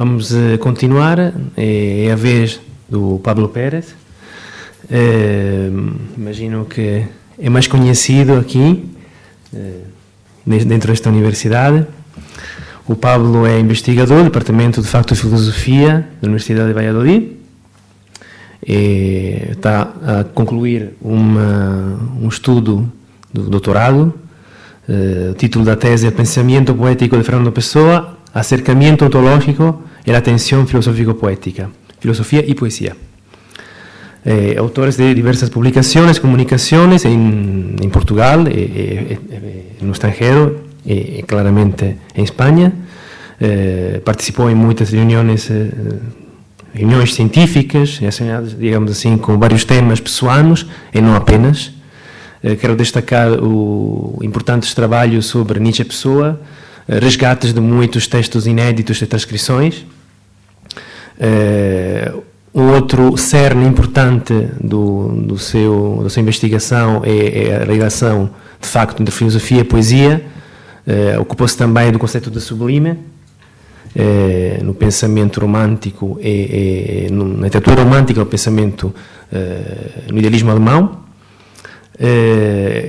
Vamos uh, continuar, é, é, a vez do Pablo Pérez. Uh, imagino que é mais conhecido aqui, uh, dentro desta universidade. O Pablo é investigador do Departamento de Facto e Filosofia da Universidade de Valladolid. E está a concluir uma, um estudo do doutorado. Uh, o título da tese é Pensamento Poético de Fernando Pessoa, Acercamento Ontológico e a Tensão Filosófico-Poética, Filosofia e Poesia. Eh, autores de diversas publicações, comunicações em, em Portugal, eh, eh, no extranjero e claramente em Espanha. participou em muitas reuniões, reuniões científicas, digamos assim, com vários temas pessoanos e não apenas. quero destacar o importantes trabalhos sobre Nietzsche Pessoa, resgates de muitos textos inéditos e transcrições. Um outro cerne importante do, do seu, da sua investigação é, é, a ligação, de facto, entre filosofia e poesia. Eh, Ocupou-se também do conceito de sublime, eh, no pensamento romântico, e, e, na literatura romântica, no pensamento, eh, no idealismo alemão.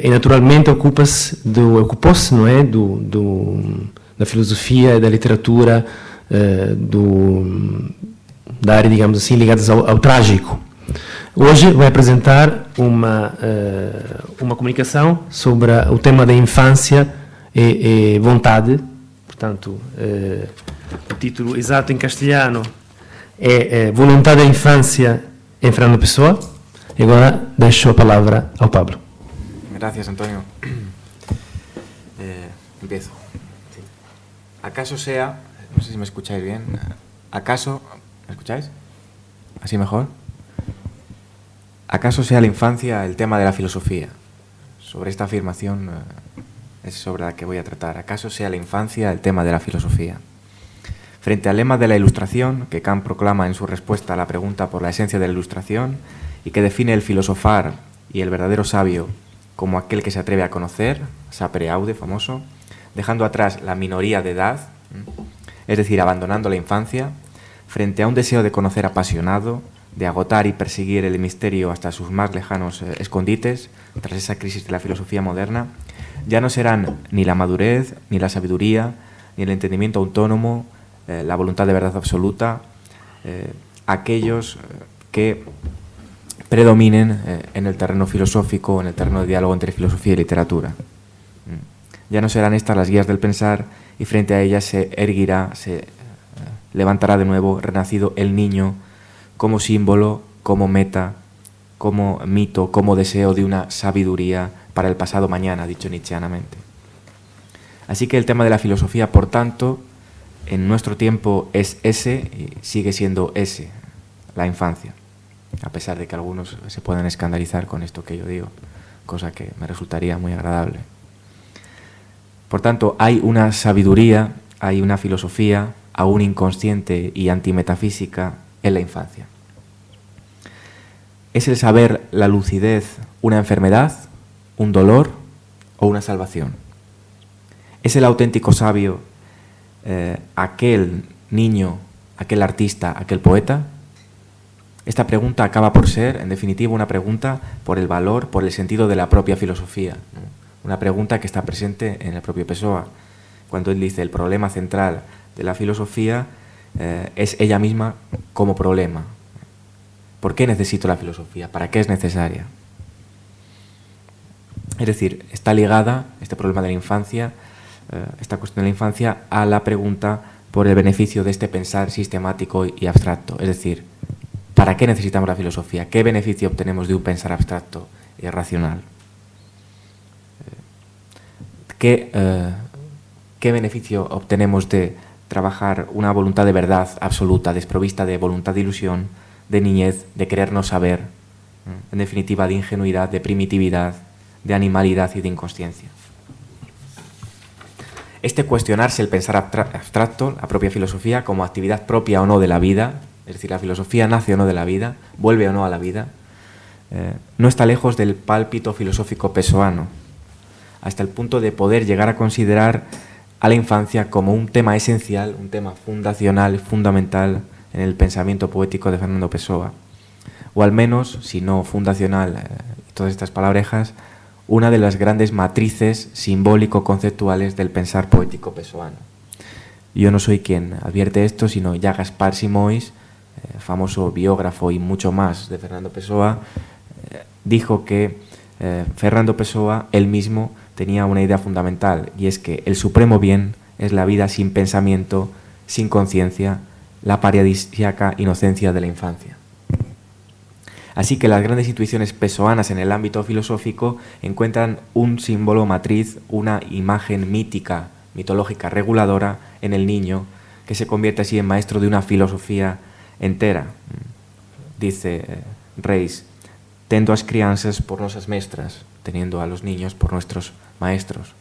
e, naturalmente, ocupa-se ocupou-se, não é, do, do, da filosofia e da literatura do da área, digamos assim, ligadas ao, ao trágico. Hoje vai apresentar uma, uh, uma comunicação sobre o tema da infância e, e vontade. Portanto, uh, o título exato em castelhano é, é Vontade da Infância em Fernando Pessoa. E agora deixo a palavra ao Pablo. Gracias, Antonio. Eh, empiezo. ¿Acaso sea, no sé si me escucháis bien, acaso ¿Me escucháis? ¿Así mejor? ¿Acaso sea la infancia el tema de la filosofía? Sobre esta afirmación eh, es sobre la que voy a tratar. ¿Acaso sea la infancia el tema de la filosofía? Frente al lema de la ilustración, que Kant proclama en su respuesta a la pregunta por la esencia de la ilustración y que define el filosofar y el verdadero sabio como aquel que se atreve a conocer, sapere aude famoso, dejando atrás la minoría de edad, es decir, abandonando la infancia, frente a un deseo de conocer apasionado, de agotar y perseguir el misterio hasta sus más lejanos eh, escondites, tras esa crisis de la filosofía moderna, ya no serán ni la madurez, ni la sabiduría, ni el entendimiento autónomo, eh, la voluntad de verdad absoluta, eh, aquellos que predominen en el terreno filosófico, en el terreno de diálogo entre filosofía y literatura. Mm. Ya no serán estas las guías del pensar y frente a ellas se erguirá, se levantará de nuevo, renacido el niño, como símbolo, como meta, como mito, como deseo de una sabiduría para el pasado mañana, dicho nietzscheanamente. Así que el tema de la filosofía, por tanto, en nuestro tiempo es ese y sigue siendo ese, la infancia, a pesar de que algunos se puedan escandalizar con esto que yo digo, cosa que me resultaría muy agradable. Por tanto, hay una sabiduría, hay una filosofía, aún inconsciente y antimetafísica en la infancia. ¿Es el saber, la lucidez, una enfermedad, un dolor o una salvación? ¿Es el auténtico sabio eh, aquel niño, aquel artista, aquel poeta? Esta pregunta acaba por ser, en definitiva, una pregunta por el valor, por el sentido de la propia filosofía. Una pregunta que está presente en el propio Pessoa, cuando él dice el problema central de la filosofía eh, es ella misma como problema. ¿Por qué necesito la filosofía? ¿Para qué es necesaria? Es decir, está ligada este problema de la infancia, eh, esta cuestión de la infancia, a la pregunta por el beneficio de este pensar sistemático y abstracto. Es decir, ¿para qué necesitamos la filosofía? ¿Qué beneficio obtenemos de un pensar abstracto y racional? Eh, ¿Qué, ¿Qué beneficio obtenemos de trabajar una voluntad de verdad absoluta, desprovista de voluntad de ilusión, de niñez, de querernos saber, en definitiva de ingenuidad, de primitividad, de animalidad y de inconsciencia. Este cuestionarse el pensar abstracto, la propia filosofía, como actividad propia o no de la vida, es decir, la filosofía nace o no de la vida, vuelve o no a la vida, eh, no está lejos del pálpito filosófico pesoano, hasta el punto de poder llegar a considerar a la infancia como un tema esencial, un tema fundacional, fundamental en el pensamiento poético de Fernando Pessoa. O al menos, si no fundacional, eh, todas estas palabrejas, una de las grandes matrices simbólico-conceptuales del pensar poético pessoano. Yo no soy quien advierte esto, sino ya Gaspar Simois, eh, famoso biógrafo y mucho más de Fernando Pessoa, eh, dijo que Fernando Pessoa, él mismo, tenía una idea fundamental, y es que el supremo bien es la vida sin pensamiento, sin conciencia, la paradisíaca inocencia de la infancia. Así que las grandes intuiciones pesoanas en el ámbito filosófico encuentran un símbolo matriz, una imagen mítica, mitológica, reguladora en el niño, que se convierte así en maestro de una filosofía entera. Dice eh, Reis, tendo as crianzas por nuestras maestras, teniendo a los niños por nuestros maestros.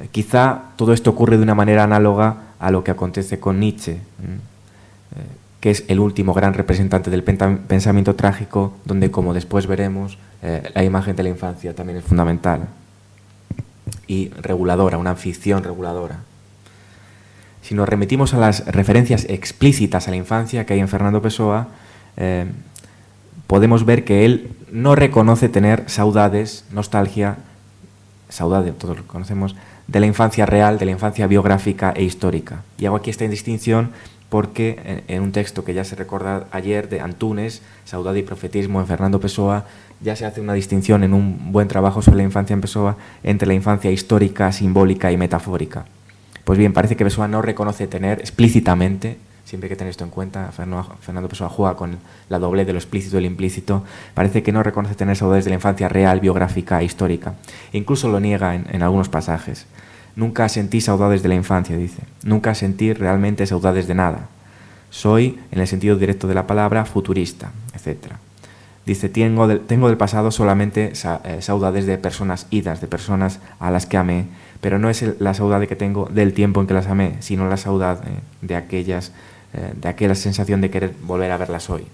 Eh, quizá todo esto ocurre de una manera análoga a lo que acontece con Nietzsche que es el último gran representante del pensamiento trágico, donde, como después veremos, eh, la imagen de la infancia también es fundamental y reguladora, una ficción reguladora. Si nos remitimos a las referencias explícitas a la infancia que hay en Fernando Pessoa, eh, podemos ver que él no reconoce tener saudades, nostalgia, saudade, todos lo conocemos, de la infancia real, de la infancia biográfica e histórica. Y hago aquí esta distinción porque en, un texto que ya se recuerda ayer de Antunes, Saudade y Profetismo en Fernando Pessoa, ya se hace una distinción en un buen trabajo sobre la infancia en Pessoa entre la infancia histórica, simbólica y metafórica. Pues bien, parece que Pessoa no reconoce tener explícitamente, siempre hay que tener esto en cuenta, Fernando Pessoa juega con la doble de lo explícito y lo implícito, parece que no reconoce tener saudades de la infancia real, biográfica e histórica. incluso lo niega en algunos pasajes. Nunca sentí saudades de la infancia, dice. Nunca sentí realmente saudades de nada. Soy, en el sentido directo de la palabra, futurista, etc. Dice, tengo, tengo del pasado solamente eh, saudades de personas idas, de personas a las que amé, pero no es la saudade que tengo del tiempo en que las amé, sino la saudade de, aquellas, eh, de aquella sensación de querer volver a verlas hoy.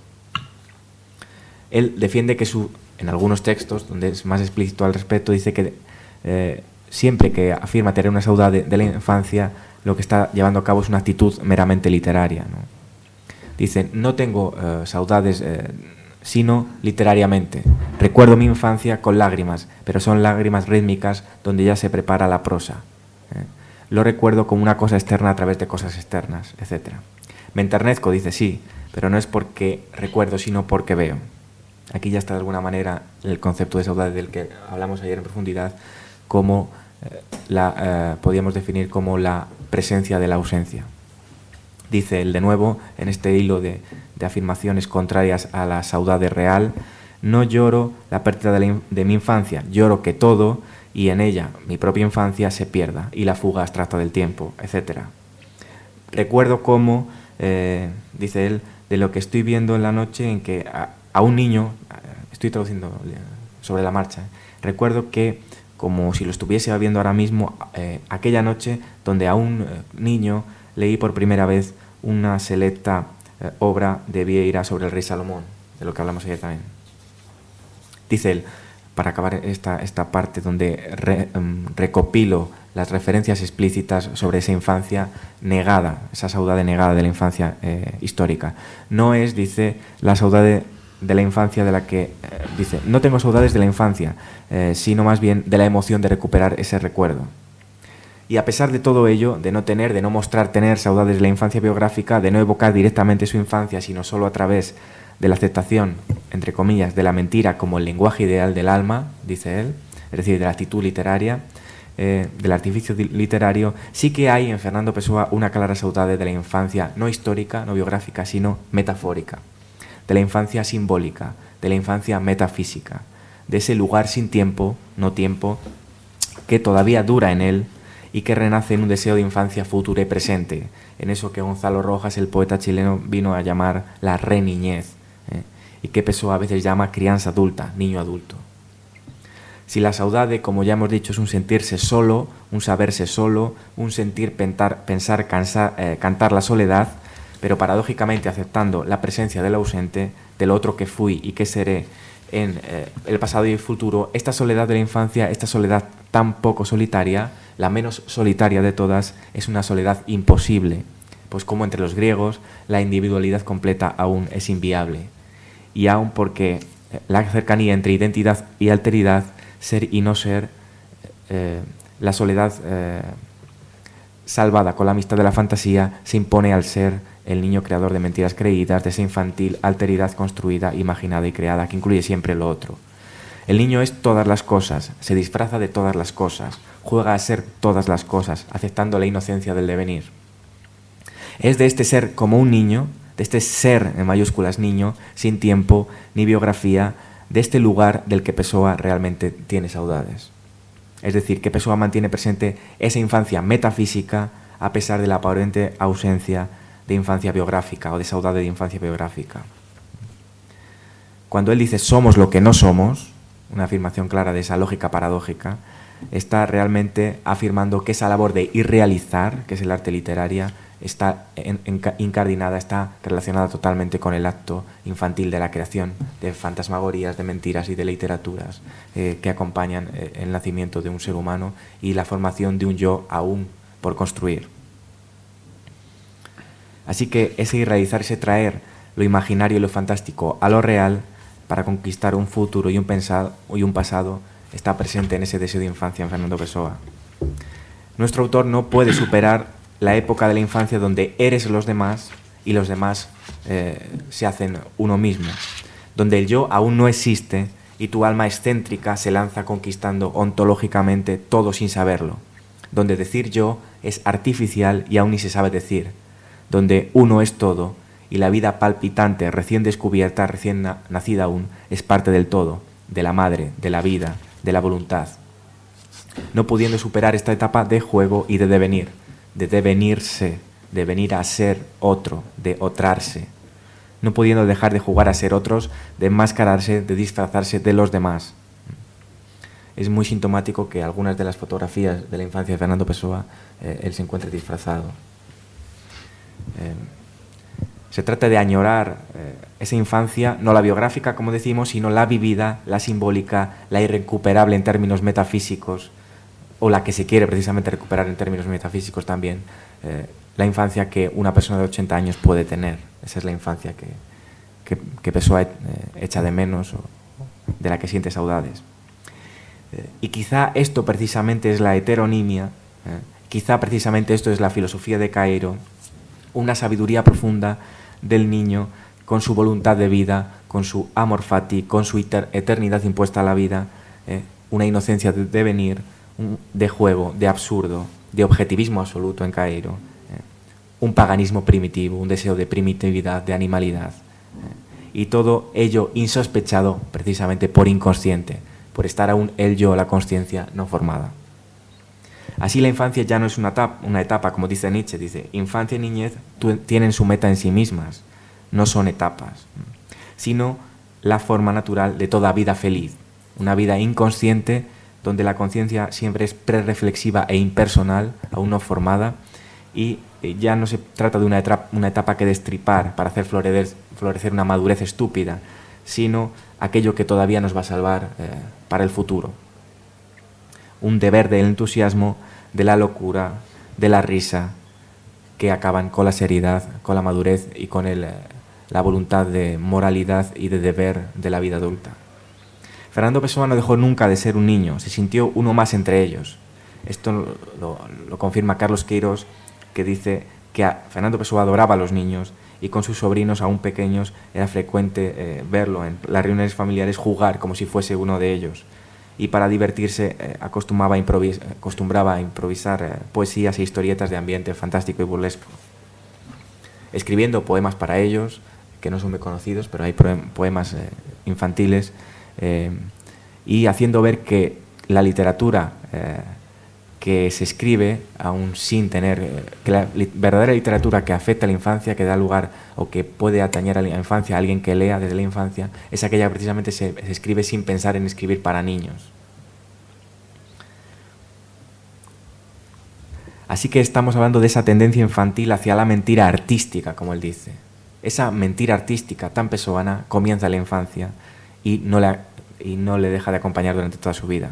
Él defiende que su, en algunos textos, donde es más explícito al respecto, dice que eh, siempre que afirma tener una saudade de la infancia, lo que está llevando a cabo es una actitud meramente literaria. Dice, no tengo uh, saudades eh, sino literariamente. Recuerdo mi infancia con lágrimas, pero son lágrimas rítmicas donde ya se prepara la prosa. ¿eh? Lo recuerdo como una cosa externa a través de cosas externas, etc. Me enternezco, dice sí, pero no es porque recuerdo, sino porque veo. Aquí ya está de alguna manera el concepto de saudade del que hablamos ayer en profundidad, como eh, la eh, podríamos definir como la presencia de la ausencia. Dice él de nuevo, en este hilo de, afirmaciones contrarias a la saudade real, no lloro la pérdida de, mi infancia, lloro que todo y en ella mi propia infancia se pierda y la fuga abstracta del tiempo, etc. Recuerdo cómo, eh, dice él, de lo que estoy viendo en la noche en que a un niño, estoy traduciendo sobre la marcha, recuerdo que como si lo estuviese viendo ahora mismo, eh, aquella noche donde a un eh, niño leí por primera vez una selecta eh, obra de Vieira sobre el rey Salomón, de lo que hablamos ayer también. Dice él, para acabar esta, esta parte donde em, recopilo las referencias explícitas sobre esa infancia negada, esa saudade negada de la infancia histórica. No es, dice, la saudade de la infancia de la que eh, dice, no tengo saudades de la infancia, eh, sino más bien de la emoción de recuperar ese recuerdo. Y a pesar de todo ello, de no tener, de no mostrar tener saudades de la infancia biográfica, de no evocar directamente su infancia, sino solo a través de la aceptación, entre comillas, de la mentira como el lenguaje ideal del alma, dice él, es decir, de la actitud literaria, eh, del artificio literario, sí que hay en Fernando Pessoa una clara saudade de la infancia no histórica, no biográfica, sino metafórica de la infancia simbólica, de la infancia metafísica, de ese lugar sin tiempo, no tiempo, que todavía dura en él y que renace en un deseo de infancia futura y presente, en eso que Gonzalo Rojas, el poeta chileno, vino a llamar la reniñez, ¿eh? y que Pessoa a veces llama crianza adulta, niño adulto. Si la saudade, como ya hemos dicho, es un sentirse solo, un saberse solo, un sentir pensar, eh, cantar la soledad, pero paradójicamente aceptando la presencia del ausente, del otro que fui y que seré en eh, el pasado y el futuro, esta soledad de la infancia, esta soledad tan poco solitaria, la menos solitaria de todas, es una soledad imposible, pues como entre los griegos la individualidad completa aún es inviable, y aún porque la cercanía entre identidad y alteridad, ser y no ser, eh, la soledad eh, salvada con la amistad de la fantasía, se impone al ser el niño creador de mentiras creídas, de esa infantil alteridad construida, imaginada y creada, que incluye siempre lo otro. El niño es todas las cosas, se disfraza de todas las cosas, juega a ser todas las cosas, aceptando la inocencia del devenir. Es de este ser como un niño, de este ser en mayúsculas niño, sin tiempo ni biografía, de este lugar del que Pessoa realmente tiene saudades. Es decir, que Pessoa mantiene presente esa infancia metafísica a pesar de la aparente ausencia de infancia biográfica o de saudade de infancia biográfica. Cuando él dice somos lo que no somos, una afirmación clara de esa lógica paradójica, está realmente afirmando que esa labor de irrealizar, que es el arte literaria, está incardinada, está relacionada totalmente con el acto infantil de la creación, de fantasmagorías, de mentiras y de literaturas eh, que acompañan eh, el nacimiento de un ser humano y la formación de un yo aún por construir. Así que ese irrealizar, ese traer lo imaginario y lo fantástico a lo real para conquistar un futuro y un, y un pasado está presente en ese deseo de infancia en Fernando Pessoa. Nuestro autor no puede superar la época de la infancia donde eres los demás y los demás eh, se hacen uno mismo, donde el yo aún no existe y tu alma excéntrica se lanza conquistando ontológicamente todo sin saberlo, donde decir yo es artificial y aún ni se sabe decir, donde uno es todo y la vida palpitante, recién descubierta, recién nacida aún, es parte del todo, de la madre, de la vida, de la voluntad, no pudiendo superar esta etapa de juego y de devenir, de devenirse, de venir a ser otro, de otrarse, no pudiendo dejar de jugar a ser otros, de enmascararse, de disfrazarse de los demás. Es muy sintomático que algunas de las fotografías de la infancia de Fernando Pessoa eh, él se encuentre disfrazado. Eh, se trata de añorar eh, esa infancia, no la biográfica, como decimos, sino la vivida, la simbólica, la irrecuperable en términos metafísicos, o la que se quiere precisamente recuperar en términos metafísicos también, eh, la infancia que una persona de 80 años puede tener. Esa es la infancia que, que, Pessoa eh, echa de menos o de la que siente saudades. Eh, y quizá esto precisamente es la heteronimia, quizá precisamente esto es la filosofía de Cairo, una sabiduría profunda del niño con su voluntad de vida, con su amor fati, con su eternidad impuesta a la vida, una inocencia de devenir, de juego, de absurdo, de objetivismo absoluto en Cairo, eh, un paganismo primitivo, un deseo de primitividad, de animalidad, eh, y todo ello insospechado precisamente por inconsciente, por estar aún el yo, la conciencia no formada. Así la infancia ya no es una etapa, una etapa, como dice Nietzsche, dice, infancia y niñez tienen su meta en sí mismas, no son etapas, sino la forma natural de toda vida feliz, una vida inconsciente donde la conciencia siempre es prereflexiva e impersonal, aún no formada, y eh, ya no se trata de una etapa, que destripar para hacer florecer, florecer, una madurez estúpida, sino aquello que todavía nos va a salvar eh, para el futuro. Un deber del entusiasmo, de la locura, de la risa, que acaban con la seriedad, con la madurez y con el, eh, la voluntad de moralidad y de deber de la vida adulta. Fernando Pessoa no dejó nunca de ser un niño, se sintió uno más entre ellos. Esto lo, confirma Carlos Queiros, que dice que Fernando Pessoa adoraba a los niños y con sus sobrinos aún pequeños era frecuente eh, verlo en las reuniones familiares jugar como si fuese uno de ellos. Y para divertirse eh, acostumbraba, a a improvisar eh, poesías e historietas de ambiente fantástico y burlesco. Escribiendo poemas para ellos, que no son muy conocidos, pero hay poemas infantiles eh, y haciendo ver que la literatura eh, que se escribe, aún sin tener, eh, que la verdadera literatura que afecta a la infancia, que da lugar o que puede atañer a la infancia, a alguien que lea desde la infancia, es aquella que precisamente se, se escribe sin pensar en escribir para niños. Así que estamos hablando de esa tendencia infantil hacia la mentira artística, como él dice. Esa mentira artística tan pesoana comienza en la infancia y no, y no le deja de acompañar durante toda su vida.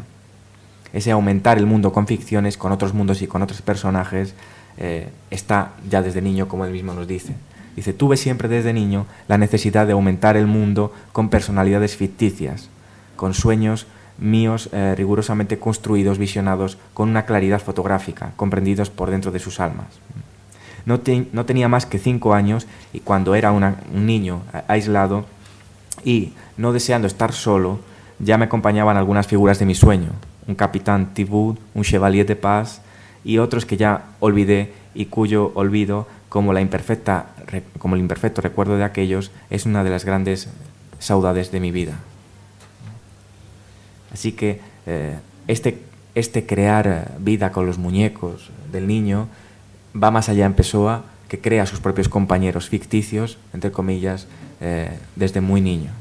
ese aumentar el mundo con ficciones, con otros mundos y con otros personajes, eh, está ya desde niño, como él mismo nos dice. Dice, tuve siempre desde niño la necesidad de aumentar el mundo con personalidades ficticias, con sueños míos eh, rigurosamente construidos, visionados con una claridad fotográfica, comprendidos por dentro de sus almas. No, no tenía más que cinco años y cuando era un niño aislado y no deseando estar solo, ya me acompañaban algunas figuras de mi sueño, un capitán Thibaut, un chevalier de paz y otros que ya olvidé y cuyo olvido, como, la imperfecta, como el imperfecto recuerdo de aquellos, es una de las grandes saudades de mi vida. Así que eh, este, este crear vida con los muñecos del niño va más allá en Pessoa, que crea sus propios compañeros ficticios, entre comillas, eh, desde muy niño.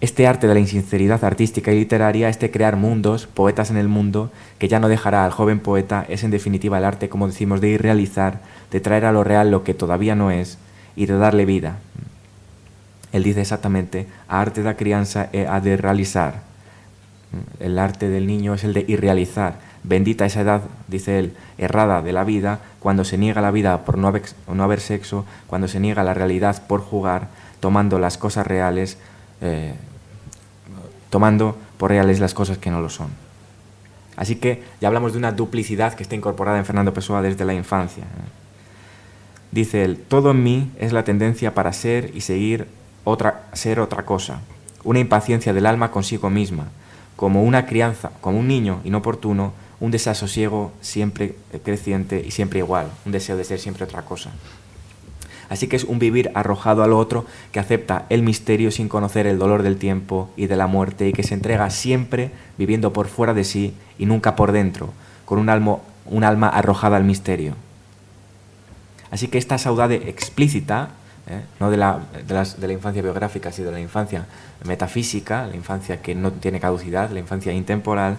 Este arte de la insinceridad artística y literaria, este crear mundos, poetas en el mundo, que ya no dejará al joven poeta, es en definitiva el arte, como decimos, de irrealizar, de traer a lo real lo que todavía no es y de darle vida. Él dice exactamente, a arte da crianza e a de realizar. El arte del niño es el de irrealizar. Bendita esa edad, dice él, errada de la vida, cuando se niega la vida por no haber, no haber sexo, cuando se niega la realidad por jugar, tomando las cosas reales eh, tomando por reales las cosas que no lo son. Así que ya hablamos de una duplicidad que está incorporada en Fernando Pessoa desde la infancia. Dice él, todo en mí es la tendencia para ser y seguir otra, ser otra cosa, una impaciencia del alma consigo misma, como una crianza, como un niño inoportuno, un desasosiego siempre creciente y siempre igual, un deseo de ser siempre otra cosa. Así que es un vivir arrojado al otro que acepta el misterio sin conocer el dolor del tiempo y de la muerte y que se entrega siempre viviendo por fuera de sí y nunca por dentro, con un alma, arrojada al misterio. Así que esta saudade explícita, ¿eh? no de la, de la infancia biográfica, sino de la infancia metafísica, la infancia que no tiene caducidad, la infancia intemporal,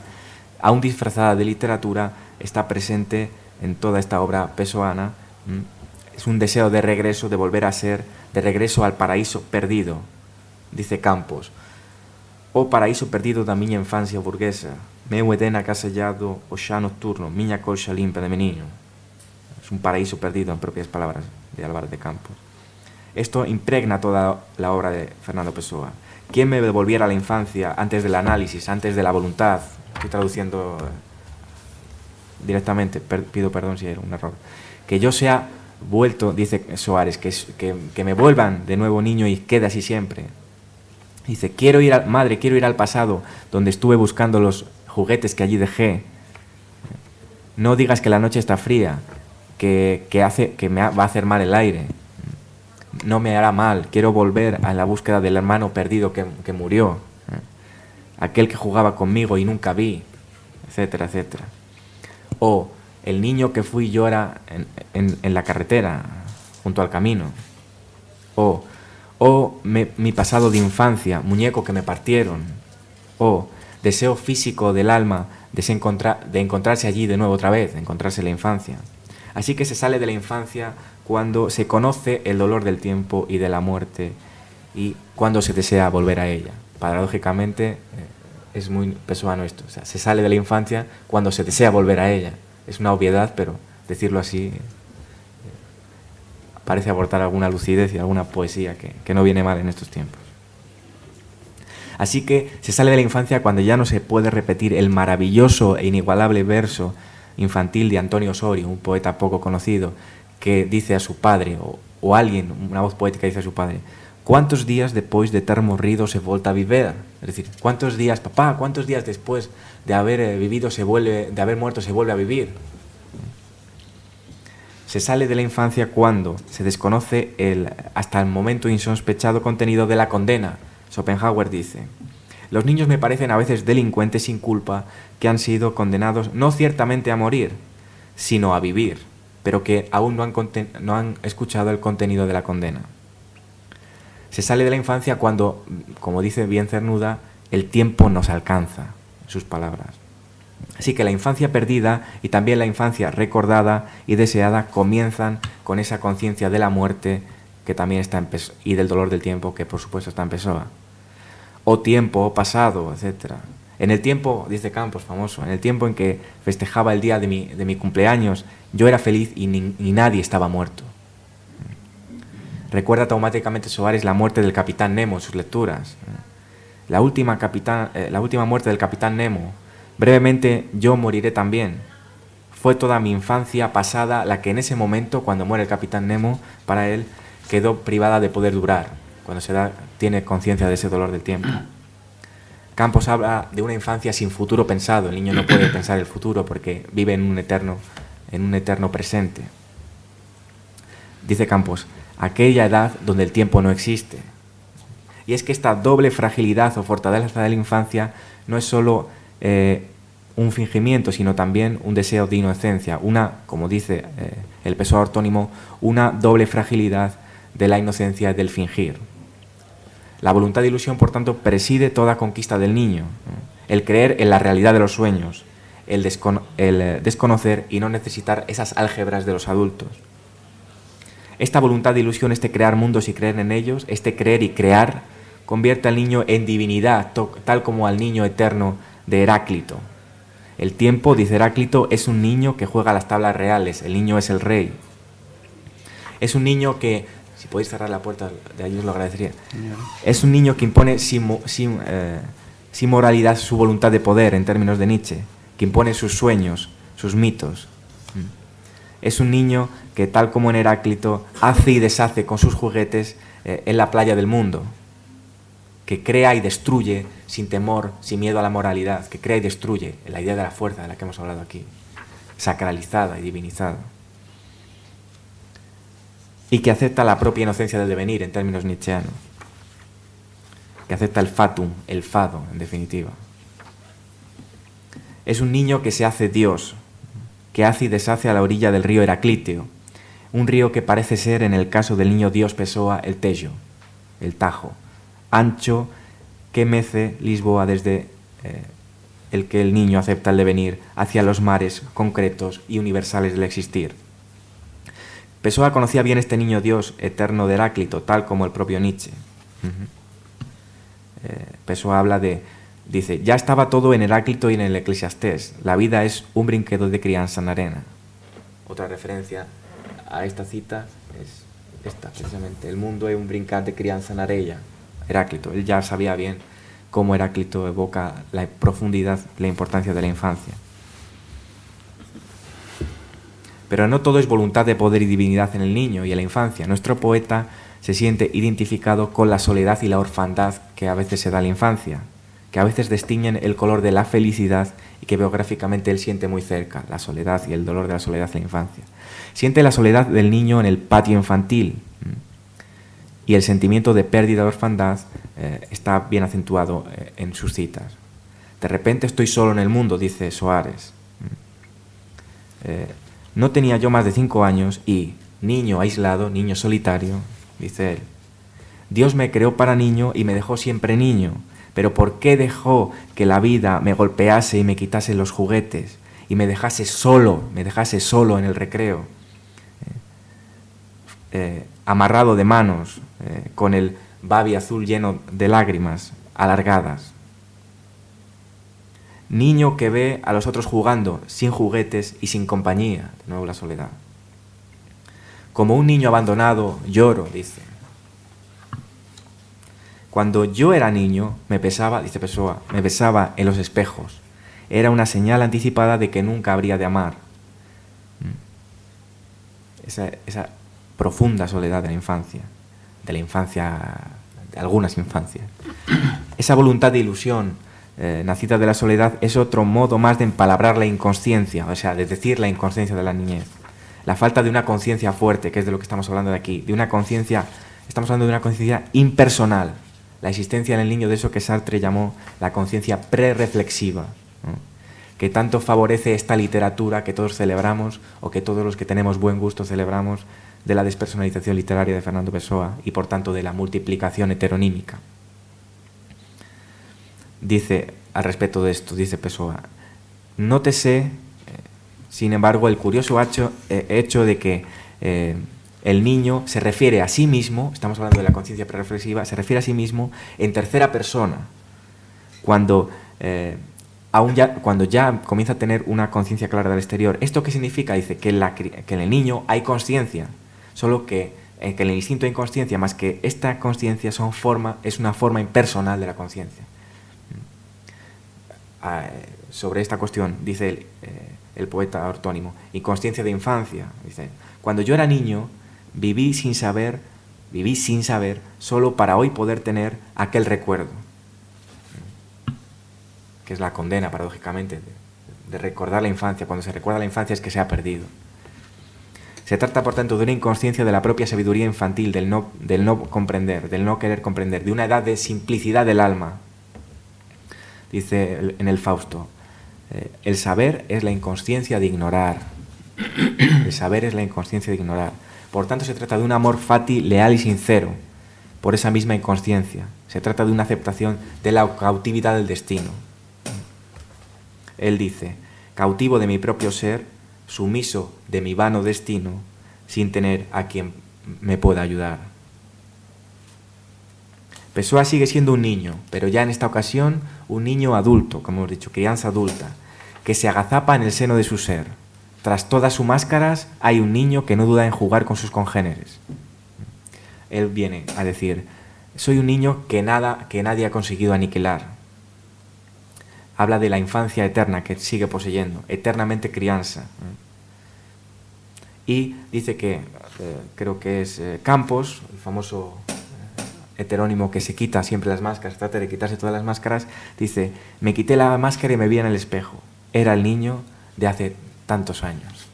aún disfrazada de literatura, está presente en toda esta obra pesoana es un deseo de regreso, de volver a ser, de regreso al paraíso perdido, dice Campos. Oh paraíso perdido da miña infancia burguesa, meu edena casellado o xa nocturno, miña colxa limpa de menino. Es un paraíso perdido en propias palabras de Álvarez de Campos. Esto impregna toda la obra de Fernando Pessoa. ¿Quién me devolviera a la infancia antes del análisis, antes de la voluntad? Estoy traduciendo eh, directamente, pido perdón si era un error. Que yo sea vuelto, dice Soares, que, me vuelvan de nuevo niño y quede así siempre. Dice, quiero ir al, madre, quiero ir al pasado, donde estuve buscando los juguetes que allí dejé. No digas que la noche está fría, que, que me va a hacer mal el aire. No me hará mal, quiero volver a la búsqueda del hermano perdido que, que murió, aquel que jugaba conmigo y nunca vi, etcétera, etcétera. O el niño que fui yo era en, la carretera, junto al camino. O, o mi pasado de infancia, muñeco que me partieron. O deseo físico del alma de, de encontrarse allí de nuevo otra vez, de encontrarse en la infancia. Así que se sale de la infancia cuando se conoce el dolor del tiempo y de la muerte y cuando se desea volver a ella. Paradójicamente eh, es muy pesuano esto. O sea, se sale de la infancia cuando se desea volver a ella es una obviedad, pero decirlo así eh, parece aportar alguna lucidez y alguna poesía que, no viene mal en estos tiempos. Así que se sale de la infancia cuando ya no se puede repetir el maravilloso e inigualable verso infantil de Antonio Osorio, un poeta poco conocido, que dice a su padre, o, o alguien, una voz poética dice a su padre, ¿cuántos días después de ter morrido se volta a vivir? Es decir, ¿cuántos días, papá, cuántos días después de haber eh, vivido se vuelve, de haber muerto se vuelve a vivir. Se sale de la infancia cuando se desconoce el hasta el momento insospechado contenido de la condena. Schopenhauer dice, los niños me parecen a veces delincuentes sin culpa que han sido condenados no ciertamente a morir, sino a vivir, pero que aún no han, no han escuchado el contenido de la condena. Se sale de la infancia cuando, como dice bien Cernuda, el tiempo nos alcanza sus palabras. Así que la infancia perdida y también la infancia recordada y deseada comienzan con esa conciencia de la muerte que también está en y del dolor del tiempo que por supuesto está en Pessoa. O tiempo, o pasado, etc. En el tiempo, dice Campos, famoso, en el tiempo en que festejaba el día de mi, de mi cumpleaños, yo era feliz y, nadie estaba muerto. Recuerda automáticamente Soares la muerte del capitán Nemo en sus lecturas. La última, capitán, eh, la última muerte del capitán Nemo. Brevemente, yo moriré también. Fue toda mi infancia pasada la que en ese momento, cuando muere el capitán Nemo, para él quedó privada de poder durar, cuando se da, tiene conciencia de ese dolor del tiempo. Campos habla de una infancia sin futuro pensado. El niño no puede pensar el futuro porque vive en un eterno, en un eterno presente. Dice Campos, aquella edad donde el tiempo no existe. Y es que esta doble fragilidad o fortaleza de la infancia no es solo eh, un fingimiento, sino también un deseo de inocencia, una, como dice eh, el peso autónimo, una doble fragilidad de la inocencia del fingir. La voluntad de ilusión, por tanto, preside toda conquista del niño. El creer en la realidad de los sueños, el, eh, desconocer y no necesitar esas álgebras de los adultos. Esta voluntad de ilusión, este crear mundos y creer en ellos, este creer y crear, convierte al niño en divinidad, tal como al niño eterno de Heráclito. El tiempo, dice Heráclito, es un niño que juega las tablas reales, el niño es el rey. Es un niño que si podéis cerrar la puerta, de ahí os lo agradecería. Es un niño que impone sin, sin, eh, sin, moralidad su voluntad de poder, en términos de Nietzsche, que impone sus sueños, sus mitos. Mm. Es un niño que, tal como en Heráclito, hace y deshace con sus juguetes eh, en la playa del mundo, que crea y destruye sin temor, sin miedo a la moralidad, que crea y destruye la idea de la fuerza de la que hemos hablado aquí, sacralizada y divinizada y que acepta la propia inocencia del devenir en términos nietzscheanos, que acepta el fatum, el fado, en definitiva. Es un niño que se hace Dios, que hace y deshace a la orilla del río Heraclíteo, un río que parece ser, en el caso del niño Dios Pessoa, el Tello, el Tajo, ancho que mece Lisboa desde eh, el que el niño acepta el devenir hacia los mares concretos y universales del existir. Pessoa conocía bien este niño Dios eterno de Heráclito, tal como el propio Nietzsche. Eh, Pessoa habla de, dice, ya estaba todo en Heráclito y en el Eclesiastés, la vida es un brinquedo de crianza en arena. Otra referencia a esta cita es esta, precisamente, el mundo es un brincar de crianza en arena, Heráclito, él ya sabía bien cómo Heráclito evoca la profundidad, la importancia de la infancia. Pero no todo es voluntad de poder y divinidad en el niño y en la infancia. Nuestro poeta se siente identificado con la soledad y la orfandad que a veces se da en la infancia, que a veces destiñen el color de la felicidad y que biográficamente él siente muy cerca, la soledad y el dolor de la soledad en la infancia. Siente la soledad del niño en el patio infantil y el sentimiento de pérdida de orfandad eh, está bien acentuado eh, en sus citas. De repente estoy solo en el mundo, dice Soares. Eh, no tenía yo más de cinco años y, niño aislado, niño solitario, dice él, Dios me creó para niño y me dejó siempre niño, pero ¿por qué dejó que la vida me golpease y me quitase los juguetes y me dejase solo, me dejase solo en el recreo? Eh, eh, amarrado de manos, eh, con el babi azul lleno de lágrimas alargadas niño que ve a los otros jugando sin juguetes y sin compañía, de nuevo la soledad. Como un niño abandonado, lloro, dice. Cuando yo era niño, me pesaba, dice Pessoa, me besaba en los espejos. Era una señal anticipada de que nunca habría de amar. Mm. Esa, esa profunda soledad de la infancia, de la infancia, de algunas infancias. Esa voluntad de ilusión, eh, nacida de la soledad, es otro modo más de empalabrar la inconsciencia, o sea, de decir la inconsciencia de la niñez. La falta de una conciencia fuerte, que es de lo que estamos hablando de aquí, de una conciencia, estamos hablando de una conciencia impersonal, la existencia en el niño de eso que Sartre llamó la conciencia pre-reflexiva, que tanto favorece esta literatura que todos celebramos o que todos los que tenemos buen gusto celebramos de la despersonalización literaria de Fernando Pessoa y por tanto de la multiplicación heteronímica dice al respecto de esto, dice Pessoa, nótese, eh, sin embargo, el curioso hecho, eh, hecho de que eh, el niño se refiere a sí mismo, estamos hablando de la conciencia prereflexiva, se refiere a sí mismo en tercera persona, cuando aún ya, cuando ya comienza a tener una conciencia clara del exterior. ¿Esto qué significa? Dice que, que en el niño hay conciencia, solo que, eh, que el instinto de inconsciencia, más que esta conciencia son forma, es una forma impersonal de la conciencia. Sobre esta cuestión, dice el, eh, poeta ortónimo, inconsciencia de infancia. Dice, cuando yo era niño, viví sin saber, viví sin saber, solo para hoy poder tener aquel recuerdo que es la condena, paradójicamente, de, recordar la infancia. Cuando se recuerda la infancia es que se ha perdido. Se trata, por tanto, de una inconsciencia de la propia sabiduría infantil, del no, del no comprender, del no querer comprender, de una edad de simplicidad del alma. Dice en el Fausto, eh, el saber es la inconsciencia de ignorar. El saber es la inconsciencia de ignorar. Por tanto, se trata de un amor fati, leal y sincero, por esa misma inconsciencia. Se trata de una aceptación de la cautividad del destino. Él dice, cautivo de mi propio ser, sumiso de mi vano destino, sin tener a quien me pueda ayudar. Pessoa sigue siendo un niño, pero ya en esta ocasión un niño adulto, como hemos dicho, crianza adulta, que se agazapa en el seno de su ser. Tras todas sus máscaras hay un niño que no duda en jugar con sus congéneres. Él viene a decir, soy un niño que nada, que nadie ha conseguido aniquilar, habla de la infancia eterna que sigue poseyendo, eternamente crianza. Y dice que, eh, creo que es eh, Campos, el famoso heterónimo que se quita siempre las máscaras, trata de quitarse todas las máscaras, dice, me quité la máscara y me vi en el espejo. Era el niño de hace tantos años.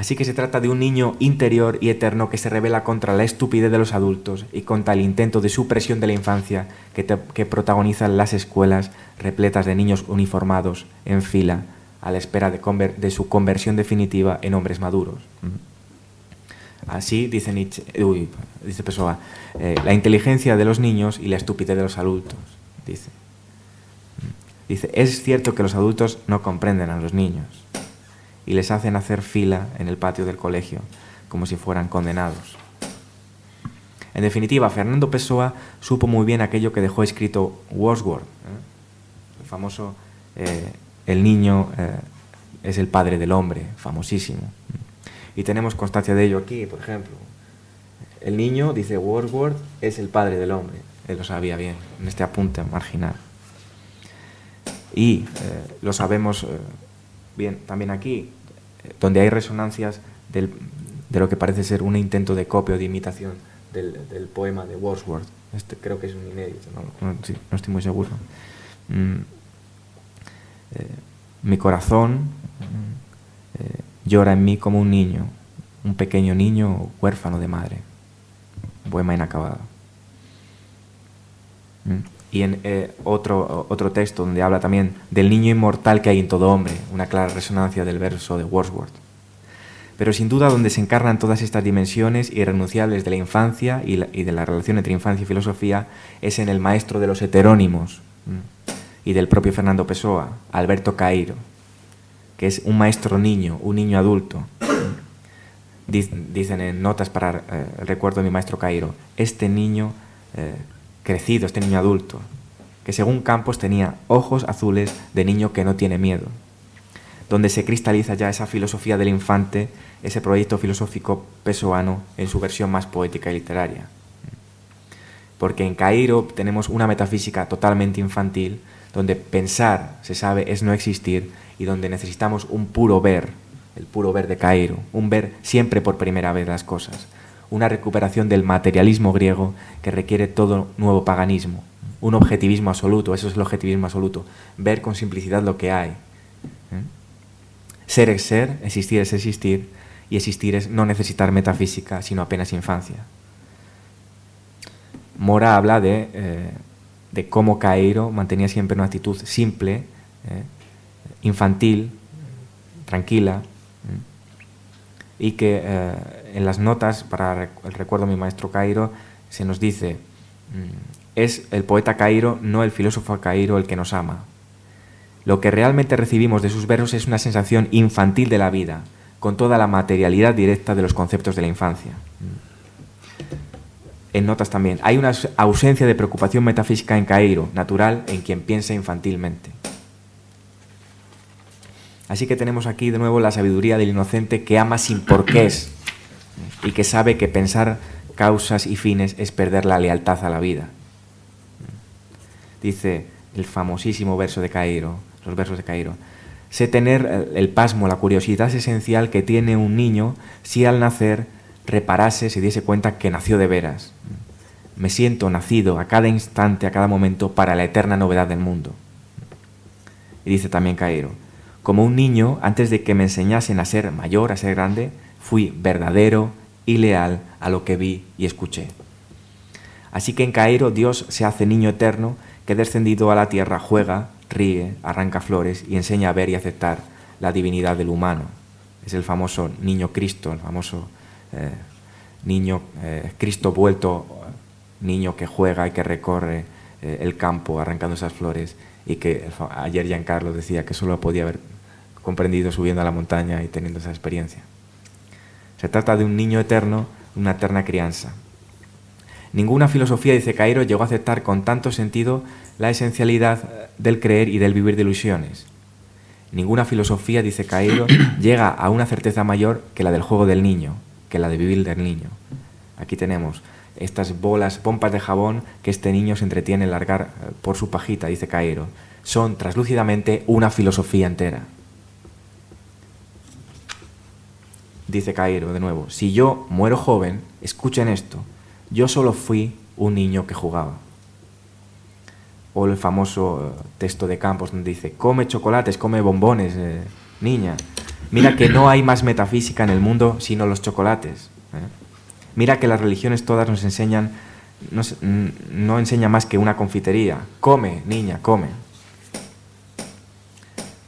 Así que se trata de un niño interior y eterno que se revela contra la estupidez de los adultos y contra el intento de supresión de la infancia que, protagonizan las escuelas repletas de niños uniformados en fila a la espera de, su conversión definitiva en hombres maduros. Así dice Nietzsche, dice Pessoa, eh, la inteligencia de los niños y la estupidez de los adultos. Dice. dice, es cierto que los adultos no comprenden a los niños y les hacen hacer fila en el patio del colegio, como si fueran condenados. En definitiva, Fernando Pessoa supo muy bien aquello que dejó escrito Wordsworth, ¿eh? el famoso eh, El niño es el padre del hombre, famosísimo. Y tenemos constancia de ello aquí, por ejemplo. El niño, dice Wordsworth, es el padre del hombre. Él lo sabía bien, en este apunte marginal. Y lo sabemos Bien, también aquí, donde hay resonancias de lo que parece ser un intento de copia o de imitación del, poema de Wordsworth. Este creo que es un inédito, no, no, estoy muy seguro. Mm, eh, mi corazón eh, llora en mí como un niño, un pequeño niño huérfano de madre. Poema inacabado. Mm y en eh, otro, otro texto donde habla también del niño inmortal que hay en todo hombre, una clara resonancia del verso de Wordsworth. Pero sin duda donde se encarnan todas estas dimensiones irrenunciables de la infancia y, de la relación entre infancia y filosofía es en el maestro de los heterónimos y del propio Fernando Pessoa, Alberto Cairo, que es un maestro niño, un niño adulto. Dicen en notas para eh, recuerdo de mi maestro Cairo, este niño eh, crecido, este niño adulto, que según Campos tenía ojos azules de niño que no tiene miedo, donde se cristaliza ya esa filosofía del infante, ese proyecto filosófico pesoano en su versión más poética y literaria. Porque en Cairo tenemos una metafísica totalmente infantil, donde pensar, se sabe, es no existir y donde necesitamos un puro ver, el puro ver de Cairo, un ver siempre por primera vez las cosas, una recuperación del materialismo griego que requiere todo nuevo paganismo, un objetivismo absoluto, eso es el objetivismo absoluto, ver con simplicidad lo que hay. ¿eh? Ser es ser, existir es existir, y existir es no necesitar metafísica, sino apenas infancia. Mora habla de, eh, de cómo Cairo mantenía siempre una actitud simple, ¿eh? Infantil, tranquila, y que eh, en las notas para el recuerdo de mi maestro Cairo se nos dice, mm, es el poeta Cairo, no el filósofo Cairo el que nos ama. Lo que realmente recibimos de sus versos es una sensación infantil de la vida, con toda la materialidad directa de los conceptos de la infancia. en notas también, hay una ausencia de preocupación metafísica en Cairo, natural en quien piensa infantilmente. Así que tenemos aquí de nuevo la sabiduría del inocente que ama sin porqués y que sabe que pensar causas y fines es perder la lealtad a la vida. Dice el famosísimo verso de Cairo, los versos de Cairo. Sé tener el pasmo, la curiosidad esencial que tiene un niño si al nacer reparase, se diese cuenta que nació de veras. Me siento nacido a cada instante, a cada momento, para la eterna novedad del mundo. Y dice también Cairo, como un niño, antes de que me enseñasen a ser mayor, a ser grande, fui verdadero y leal a lo que vi y escuché. Así que en Cairo Dios se hace niño eterno que descendido a la tierra juega, ríe, arranca flores y enseña a ver y aceptar la divinidad del humano. Es el famoso niño Cristo, el famoso eh, niño eh, Cristo vuelto, niño que juega y que recorre eh, el campo arrancando esas flores y que ayer Giancarlo decía que solo podía haber comprendido subiendo a la montaña y teniendo esa experiencia. Se trata de un niño eterno, una eterna crianza. Ninguna filosofía, dice Cairo, llegó a aceptar con tanto sentido la esencialidad del creer y del vivir de ilusiones. Ninguna filosofía, dice Cairo, llega a una certeza mayor que la del juego del niño, que la de vivir del niño. Aquí tenemos estas bolas, pompas de jabón que este niño se entretiene en largar eh, por su pajita, dice Cairo. Son traslúcidamente una filosofía entera. Dice Cairo de nuevo, si yo muero joven, escuchen esto, yo solo fui un niño que jugaba. O el famoso eh, texto de Campos donde dice, come chocolates, come bombones, eh, niña. Mira que no hay más metafísica en el mundo sino los chocolates. Mira que las religiones todas nos enseñan, no, enseña más que una confitería. Come, niña, come.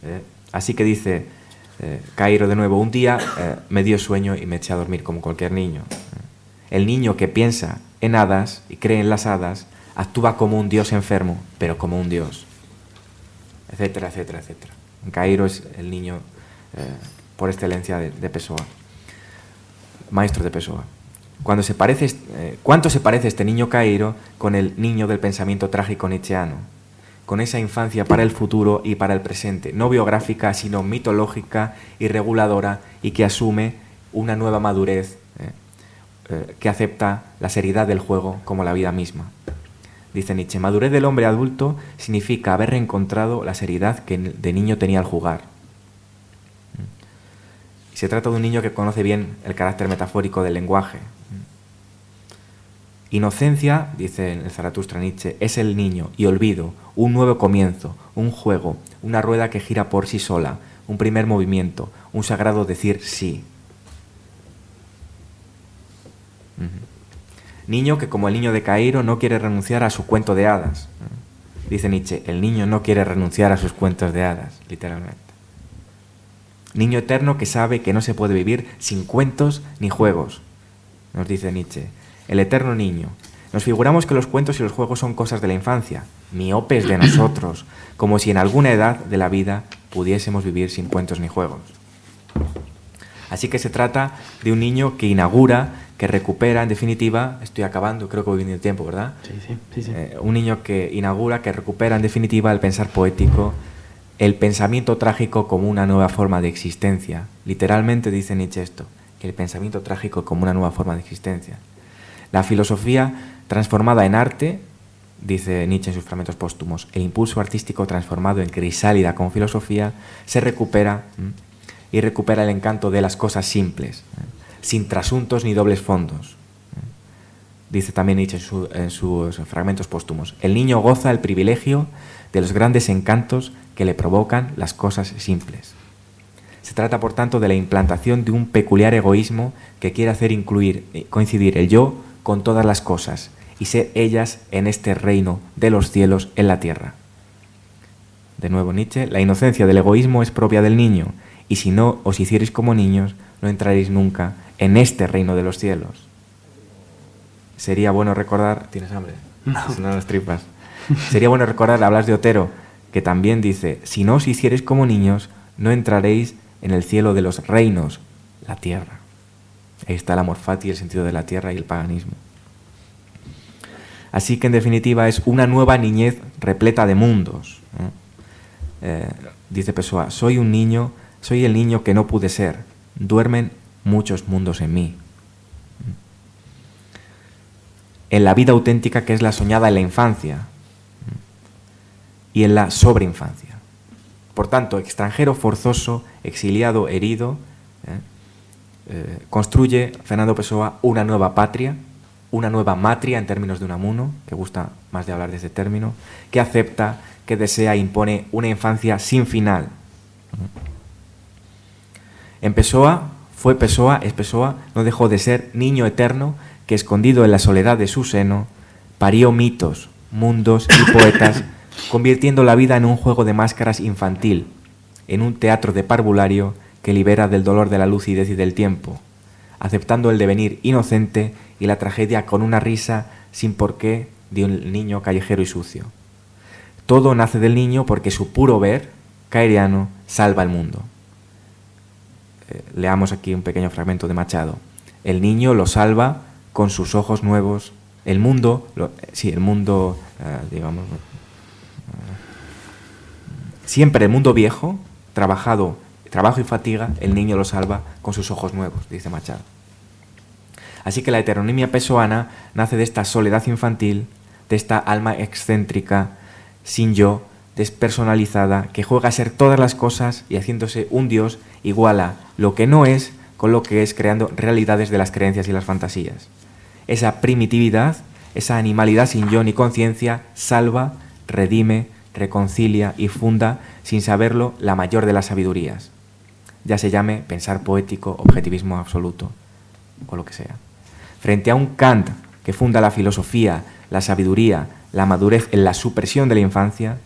Eh, así que dice eh, Cairo de nuevo, un día eh, me dio sueño y me eché a dormir como cualquier niño. El niño que piensa en hadas y cree en las hadas actúa como un dios enfermo, pero como un dios. Etcétera, etcétera, etcétera. Cairo es el niño por excelencia de, de Pessoa, maestro de Pessoa. Cuando se parece, eh, ¿Cuánto se parece este niño Cairo con el niño del pensamiento trágico nietzscheano? Con esa infancia para el futuro y para el presente, no biográfica, sino mitológica y reguladora y que asume una nueva madurez eh, eh, que acepta la seriedad del juego como la vida misma. Dice Nietzsche, madurez del hombre adulto significa haber reencontrado la seriedad que de niño tenía al jugar se trata de un niño que conoce bien el carácter metafórico del lenguaje. Inocencia, dice el Zaratustra Nietzsche, es el niño y olvido, un nuevo comienzo, un juego, una rueda que gira por sí sola, un primer movimiento, un sagrado decir sí. Niño que como el niño de Cairo no quiere renunciar a su cuento de hadas. Dice Nietzsche, el niño no quiere renunciar a sus cuentos de hadas, literalmente. Niño eterno que sabe que no se puede vivir sin cuentos ni juegos, nos dice Nietzsche. El eterno niño. Nos figuramos que los cuentos y los juegos son cosas de la infancia, miopes de nosotros, como si en alguna edad de la vida pudiésemos vivir sin cuentos ni juegos. Así que se trata de un niño que inaugura, que recupera, en definitiva, estoy acabando, creo que voy viendo el tiempo, ¿verdad? Sí, sí, sí. sí. Eh, un niño que inaugura, que recupera, en definitiva, el pensar poético, el pensamiento trágico como una nueva forma de existencia. Literalmente dice Nietzsche esto, el pensamiento trágico como una nueva forma de existencia. La filosofía transformada en arte, dice Nietzsche en sus fragmentos póstumos, el impulso artístico transformado en crisálida con filosofía, se recupera y recupera el encanto de las cosas simples, sin trasuntos ni dobles fondos. Dice también Nietzsche en sus fragmentos póstumos, el niño goza el privilegio de los grandes encantos que le provocan las cosas simples. Se trata, por tanto, de la implantación de un peculiar egoísmo que quiere hacer incluir, eh, coincidir el yo con todas las cosas y ser ellas en este reino de los cielos en la tierra. De nuevo Nietzsche, la inocencia del egoísmo es propia del niño, y si no os hicierais como niños, no entraréis nunca en este reino de los cielos. Sería bueno recordar... ¿Tienes hambre? No. no las tripas. Sería bueno recordar, hablas de Otero, que también dice, si no os hiciereis como niños, no entraréis en el cielo de los reinos, la tierra. Ahí está el amor fati, el sentido de la tierra y el paganismo. Así que en definitiva es una nueva niñez repleta de mundos. Eh, dice Pessoa, soy un niño, soy el niño que no pude ser. Duermen muchos mundos en mí. En la vida auténtica que es la soñada en la infancia y en la sobreinfancia. Por tanto, extranjero forzoso, exiliado, herido, ¿eh? Eh, construye Fernando Pessoa una nueva patria, una nueva matria en términos de Unamuno, que gusta más de hablar de ese término, que acepta, que desea, impone una infancia sin final. En Pessoa, fue Pessoa, es Pessoa, no dejó de ser niño eterno que escondido en la soledad de su seno, parió mitos, mundos y poetas convirtiendo la vida en un juego de máscaras infantil, en un teatro de parvulario que libera del dolor de la lucidez y del tiempo, aceptando el devenir inocente y la tragedia con una risa sin porqué de un niño callejero y sucio. Todo nace del niño porque su puro ver, caeriano, salva el mundo. Eh, leamos aquí un pequeño fragmento de Machado. El niño lo salva con sus ojos nuevos. El mundo, sí, el mundo, eh, digamos, Siempre el mundo viejo, trabajado, trabajo y fatiga, el niño lo salva con sus ojos nuevos, dice Machado. Así que la heteronimia pesoana nace de esta soledad infantil, de esta alma excéntrica, sin yo, despersonalizada, que juega a ser todas las cosas y haciéndose un Dios iguala lo que no es con lo que es, creando realidades de las creencias y las fantasías. Esa primitividad, esa animalidad sin yo ni conciencia, salva, redime, reconcilia y funda, sin saberlo, la mayor de las sabidurías, ya se llame pensar poético, objetivismo absoluto o lo que sea. Frente a un Kant que funda la filosofía, la sabiduría, la madurez en la supresión de la infancia,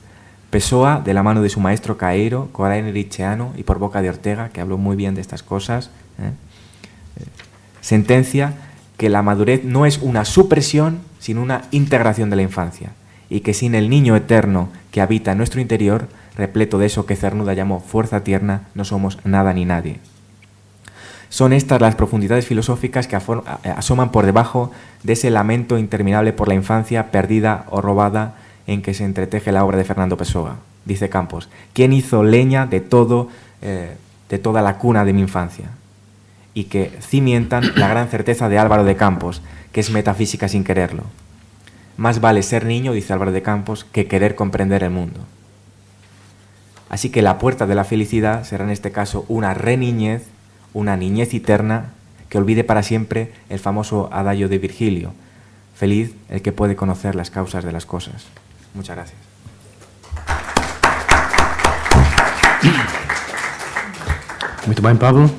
Pessoa, de la mano de su maestro Caeiro, Corain Richeano y por boca de Ortega, que habló muy bien de estas cosas, ¿eh? Sentencia que la madurez no es una supresión, sino una integración de la infancia y que sin el niño eterno que habita en nuestro interior, repleto de eso que Cernuda llamó fuerza tierna, no somos nada ni nadie. Son estas las profundidades filosóficas que asoman por debajo de ese lamento interminable por la infancia perdida o robada en que se entreteje la obra de Fernando Pessoa. Dice Campos, ¿quién hizo leña de todo, eh, de toda la cuna de mi infancia? Y que cimientan la gran certeza de Álvaro de Campos, que es metafísica sin quererlo. Más vale ser niño, dice Álvaro de Campos, que querer comprender el mundo. Así que la puerta de la felicidad será en este caso una reniñez, una niñez eterna que olvide para siempre el famoso adagio de Virgilio. Feliz el que puede conocer las causas de las cosas. Muchas gracias. Muito bem, Pablo.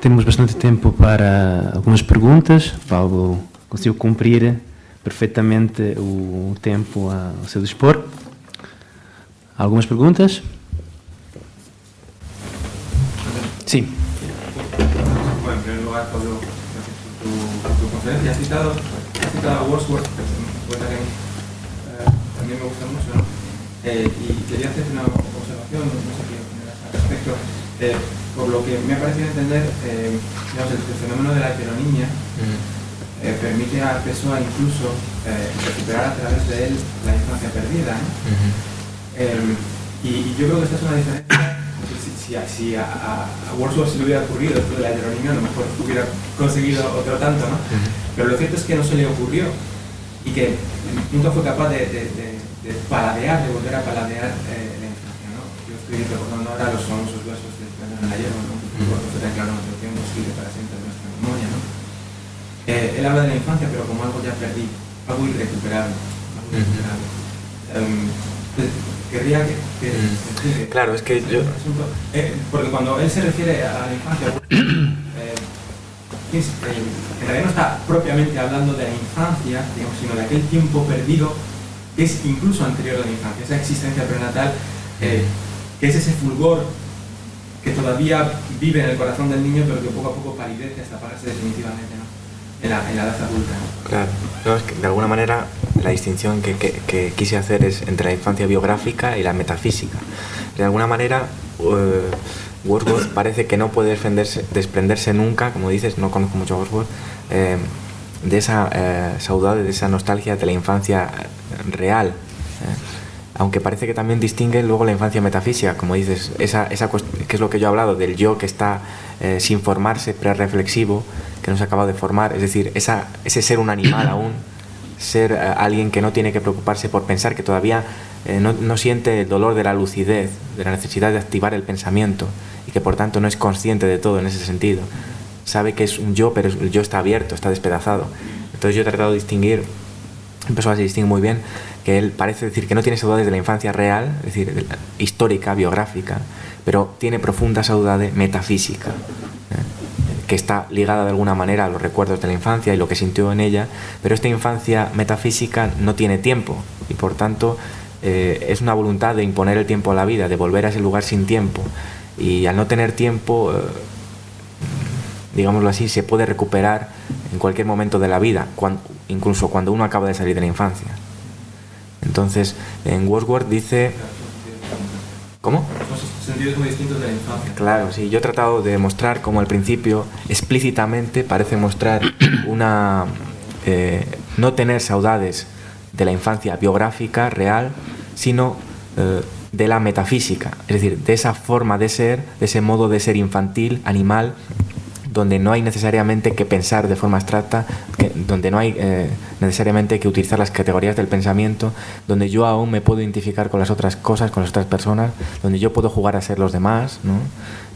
Temos bastante tempo para algumas perguntas. Pablo conseguiu cumprir perfeitamente o tempo ao seu dispor. Algumas perguntas? Bueno, en primer lugar, Pablo, gracias por tu, por tu conferencia. Has citado, has citado a Wordsworth, que es un poeta que eh, también me gusta mucho, ¿no? Eh, y quería hacer una observación, no sé qué opinas al respecto. Eh, por lo que me ha parecido entender, eh, digamos, el, el, fenómeno de la heteronimia, permite a Pessoa incluso eh, recuperar a través de él la infancia perdida. Em, y, yo creo que esta es una diferencia. Si, si, a, a, Wordsworth se le hubiera ocurrido esto de la heteronimia, a lo mejor hubiera conseguido otro tanto, ¿no? Pero lo cierto es que no se le ocurrió y que nunca fue capaz de, de, paladear, de volver a paladear eh, la infancia. ¿no? Yo estoy recordando ahora los famosos versos de Fernando Gallego, ¿no? que fue tan claro en nuestro tiempo, escribe para siempre nuestra memoria. ¿no? Eh, él habla de la infancia, pero como algo ya perdido, algo irrecuperable. Pues, querría que, Claro, es que yo... Eh, porque cuando él se refiere a la infancia, eh, en realidad no está propiamente hablando de la infancia, sino de aquel tiempo perdido que es incluso anterior a la infancia, esa existencia prenatal, que es ese fulgor que todavía vive en el corazón del niño, pero que poco a poco palidece hasta apagarse definitivamente. ¿no? en la, edad adulta. Claro, es que de alguna manera la distinción que, quise hacer es entre la infancia biográfica y la metafísica. De alguna manera, uh, Wordsworth parece que no puede desprenderse nunca, como dices, no conozco mucho a Wordsworth, eh, de esa eh, saudade, de esa nostalgia de la infancia real. ¿eh? aunque parece que también distingue luego la infancia metafísica, como dices, esa, esa que es lo que yo he hablado, del yo que está eh, sin formarse, pre-reflexivo, que no se acaba de formar, es decir, ese ser un animal aún, ser eh, alguien que no tiene que preocuparse por pensar, que todavía eh, no, siente el dolor de la lucidez, de la necesidad de activar el pensamiento y que por tanto no es consciente de todo en ese sentido. Sabe que es un yo, pero el yo está abierto, está despedazado. Entonces yo he tratado de distinguir, empezó a distinguir muy bien, que él parece decir que no tiene saudades de la infancia real, es decir, histórica, biográfica, pero tiene profunda saudade metafísica que está ligada de alguna manera a los recuerdos de la infancia y lo que sintió en ella, pero esta infancia metafísica no tiene tiempo y por tanto eh, es una voluntad de imponer el tiempo a la vida, de volver a ese lugar sin tiempo y al no tener tiempo, eh, digámoslo así, se puede recuperar en cualquier momento de la vida, incluso cuando uno acaba de salir de la infancia. Entonces, en Wordsworth dice... ¿Cómo? sentidos muy distintos de la infancia. Claro, sí. Yo he tratado de mostrar como al principio explícitamente parece mostrar una... Eh, no tener saudades de la infancia biográfica, real, sino eh, de la metafísica, es decir, de esa forma de ser, de ese modo de ser infantil, animal, donde no hay necesariamente que pensar de forma abstracta, donde no hay eh, necesariamente que utilizar las categorías del pensamiento, donde yo aún me puedo identificar con las otras cosas, con las otras personas, donde yo puedo jugar a ser los demás, ¿no?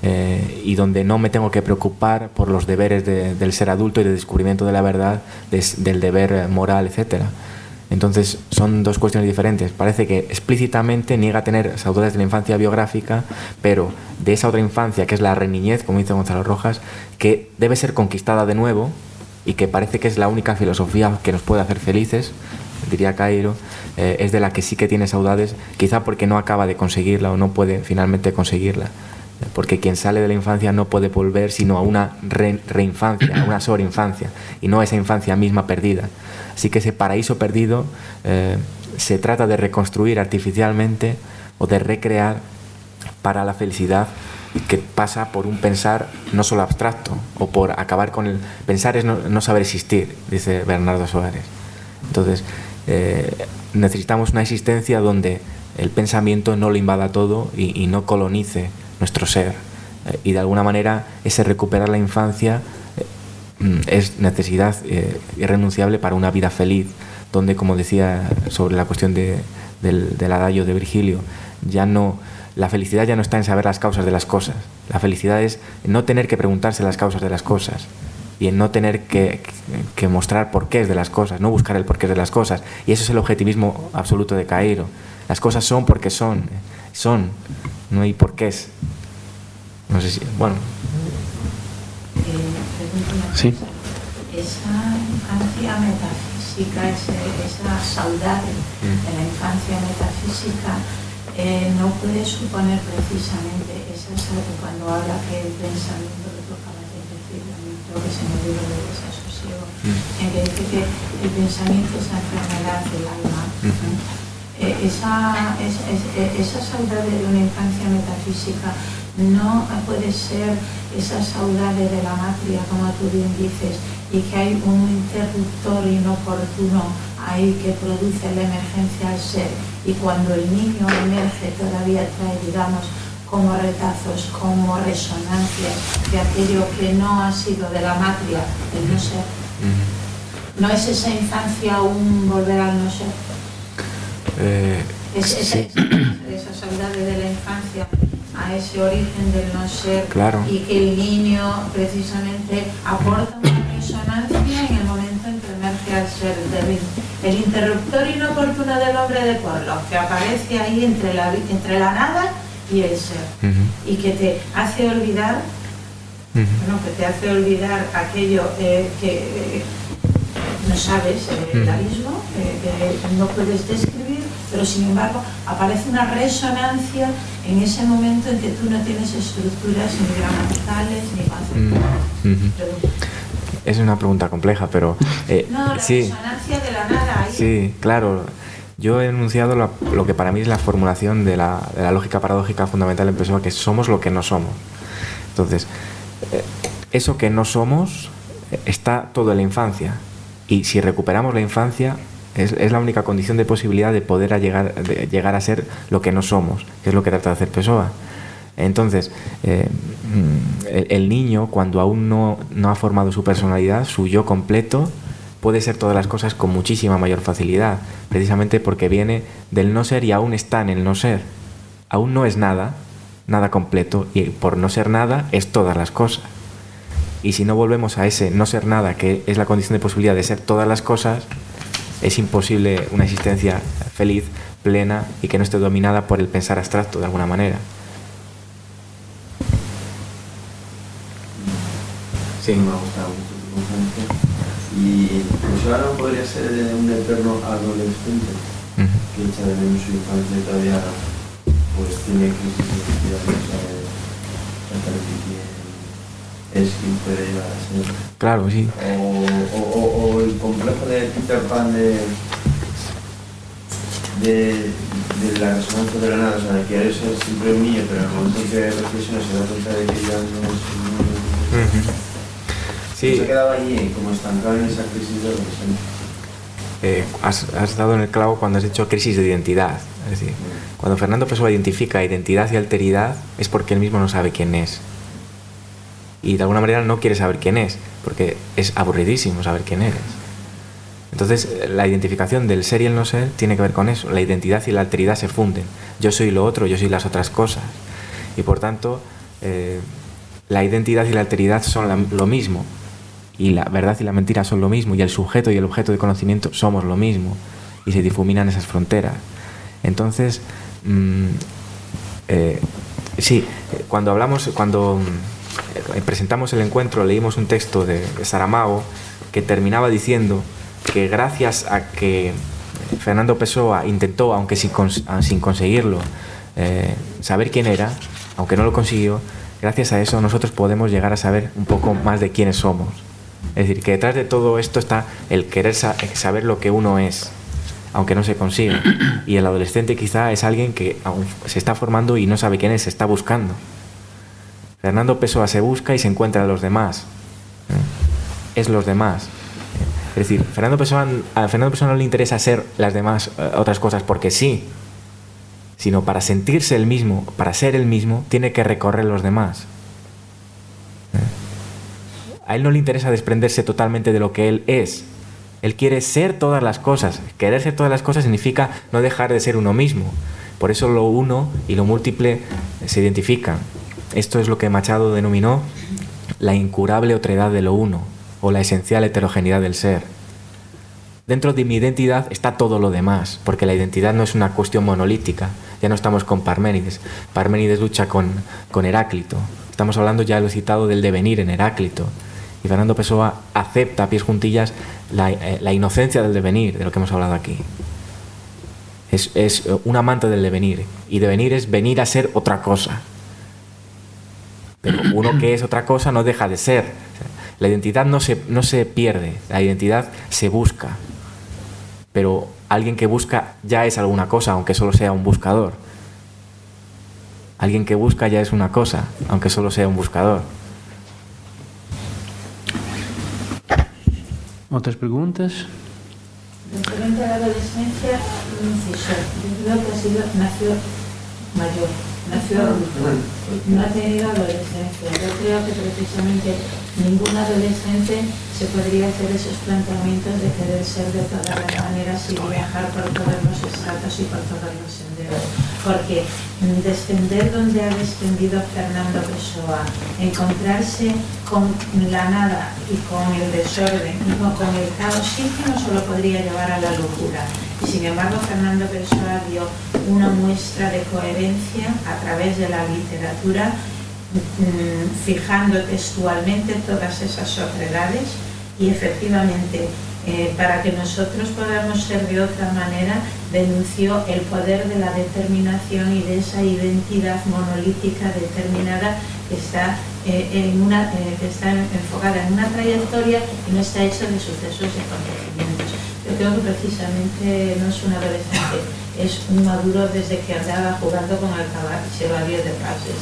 Eh, y donde no me tengo que preocupar por los deberes del ser adulto y del descubrimiento de la verdad, del deber moral, etcétera. Entonces son dos cuestiones diferentes. Parece que explícitamente niega tener saudades de la infancia biográfica, pero de esa otra infancia que es la reniñez, como dice Gonzalo Rojas, que debe ser conquistada de nuevo y que parece que es la única filosofía que nos puede hacer felices, diría Cairo, eh, es de la que sí que tiene saudades, quizá porque no acaba de conseguirla o no puede finalmente conseguirla porque quien sale de la infancia no puede volver sino a una reinfancia, a una sobreinfancia, y no a esa infancia misma perdida. Así que ese paraíso perdido eh, se trata de reconstruir artificialmente o de recrear para la felicidad que pasa por un pensar no solo abstracto o por acabar con el pensar es no, saber existir, dice Bernardo Soares. Entonces, eh, necesitamos una existencia donde el pensamiento no lo invada todo y no colonice nuestro ser. Eh, y de alguna manera ese recuperar la infancia eh, mm, es necesidad eh, irrenunciable para una vida feliz, donde, como decía sobre la cuestión de, del, del adagio de Virgilio, ya no, la felicidad ya no está en saber las causas de las cosas. La felicidad es no tener que preguntarse las causas de las cosas y en no tener que, que mostrar porqués de las cosas, no buscar el porqué de las cosas. Y eso es el objetivismo absoluto de Cairo. Las cosas son porque son, son, no hay porqués. No sé si, bueno. Eh, sí. Esa infancia metafísica, esa saudade mm. de la infancia metafísica, eh, no puede suponer precisamente esa cuando habla que el pensamiento que tú acabas de decir, lo que se me olvidó de desasosiego, mm. en que dice que el pensamiento es la enfermedad del alma. Mm Eh, esa, esa, saudade de una infancia metafísica no puede ser esa saudade de la matria, como tú bien dices, y que hay un interruptor inoportuno ahí que produce la emergencia al ser. Y cuando el niño emerge todavía trae, digamos, como retazos, como resonancias de aquello que no ha sido de la matria, el no ser. ¿No es esa infancia un volver al no ser? Eh, es, esa saudade de la infancia a ese origen del no ser claro. y que el niño precisamente aporta una resonancia en el momento en que emerge al ser del, el interruptor inoportuno del hombre de pueblo que aparece ahí entre la, entre la nada y el ser uh -huh. y que te hace olvidar uh -huh. bueno, que te hace olvidar aquello eh, que eh, no sabes, el abismo, que no puedes describir, pero sin embargo aparece una resonancia en ese momento en que tú no tienes estructuras ni gramaticales ni conceptuales. Es una pregunta compleja, pero... Eh, no, la sí, resonancia de la nada. Ahí. Sí, claro. Yo he enunciado lo, lo, que para mí es la formulación de la, de la lógica paradójica fundamental en Pessoa, que somos lo que no somos. Entonces, eh, eso que no somos está todo en la infancia Y si recuperamos la infancia, es, es, la única condición de posibilidad de poder llegar, llegar a ser lo que no somos, que es lo que trata de hacer Pessoa. Entonces, eh, el, el, niño, cuando aún no, no ha formado su personalidad, su yo completo, puede ser todas las cosas con muchísima mayor facilidad, precisamente porque viene del no ser y aún está en el no ser. Aún no es nada, nada completo, y por no ser nada es todas las cosas. Y si no volvemos a ese no ser nada, que es la condición de posibilidad de ser todas las cosas, es imposible una existencia feliz, plena y que no esté dominada por el pensar abstracto de alguna manera. Sí, me ha gustado mucho tu conferencia. Y pues ahora podría ser un eterno adolescente uh -huh. que echa de menos su infancia y todavía pues tiene crisis de identidad, no sabe quién es quien puede llegar a ser. Claro, sí. O, o, o, el complejo de Peter Pan de, de, de la resonancia de la nada, o sea, que eres siempre un niño, pero en el momento en que reflexiona se da cuenta de que ya no es un niño. Sí. Se quedaba ahí como estancado en esa crisis de adolescencia. Eh, has, has, dado en el clavo cuando has dicho crisis de identidad. Es decir, cuando Fernando Pessoa identifica identidad y alteridad es porque él mismo no sabe quién es. Y de alguna manera no quiere saber quién es, porque es aburridísimo saber quién eres. Entonces, la identificación del ser y el no ser tiene que ver con eso. La identidad y la alteridad se funden. Yo soy lo otro, yo soy las otras cosas. Y por tanto, eh, la identidad y la alteridad son la, lo mismo y la verdad y la mentira son lo mismo y el sujeto y el objeto de conocimiento somos lo mismo y se difuminan esas fronteras. Entonces, mmm, eh, sí, cuando hablamos, cuando eh, presentamos el encuentro, leímos un texto de, Saramago que terminaba diciendo que gracias a que Fernando Pessoa intentó, aunque sin, sin conseguirlo, eh, saber quién era, aunque no lo consiguió, gracias a eso nosotros podemos llegar a saber un poco más de quiénes somos. Es decir, que detrás de todo esto está el querer saber lo que uno es, aunque no se consiga. Y el adolescente quizá es alguien que aún se está formando y no sabe quién es, se está buscando. Fernando Pessoa se busca y se encuentra a los demás. Es los demás. Es decir, Fernando Pessoa, a Fernando Pessoa no le interesa ser las demás uh, otras cosas porque sí, sino para sentirse el mismo, para ser el mismo, tiene que recorrer los demás. A él no le interesa desprenderse totalmente de lo que él es. Él quiere ser todas las cosas. Querer ser todas las cosas significa no dejar de ser uno mismo. Por eso lo uno y lo múltiple se identifican. Esto es lo que Machado denominó la incurable otredad de lo uno o la esencial heterogeneidad del ser. Dentro de mi identidad está todo lo demás, porque la identidad no es una cuestión monolítica. Ya no estamos con Parménides. Parménides lucha con, con Heráclito. Estamos hablando, ya lo citado, del devenir en Heráclito. Y Fernando Pessoa acepta a pies juntillas la, eh, la, inocencia del devenir, de lo que hemos hablado aquí. Es, es, un amante del devenir. Y devenir es venir a ser otra cosa. Pero uno que es otra cosa no deja de ser. La identidad no se, no se pierde, la identidad se busca. Pero alguien que busca ya es alguna cosa, aunque solo sea un buscador. Alguien que busca ya es una cosa, aunque solo sea un buscador. ¿Otras preguntas? Referente a la adolescencia, yo creo que ha sido, nació mayor, no ha tenido adolescencia. Yo creo que precisamente ningún adolescente se podría hacer esos planteamientos de querer ser de todas las maneras y viajar por todos los estratos y por todos los senderos. Porque descender donde ha descendido Fernando Pessoa, encontrarse con la nada y con el desorden y con el caos, sí que no solo podría llevar a la locura. Y sin embargo, Fernando Pessoa dio una muestra de coherencia a través de la literatura fijando textualmente todas esas otredades y efectivamente eh, para que nosotros podamos ser de otra manera denunció el poder de la determinación y de esa identidad monolítica determinada que está, eh, en una, eh, que está enfocada en una trayectoria y no está hecha de sucesos y acontecimientos. Creo que precisamente no es un adolescente, es un maduro desde que andaba jugando con el caballo de pases.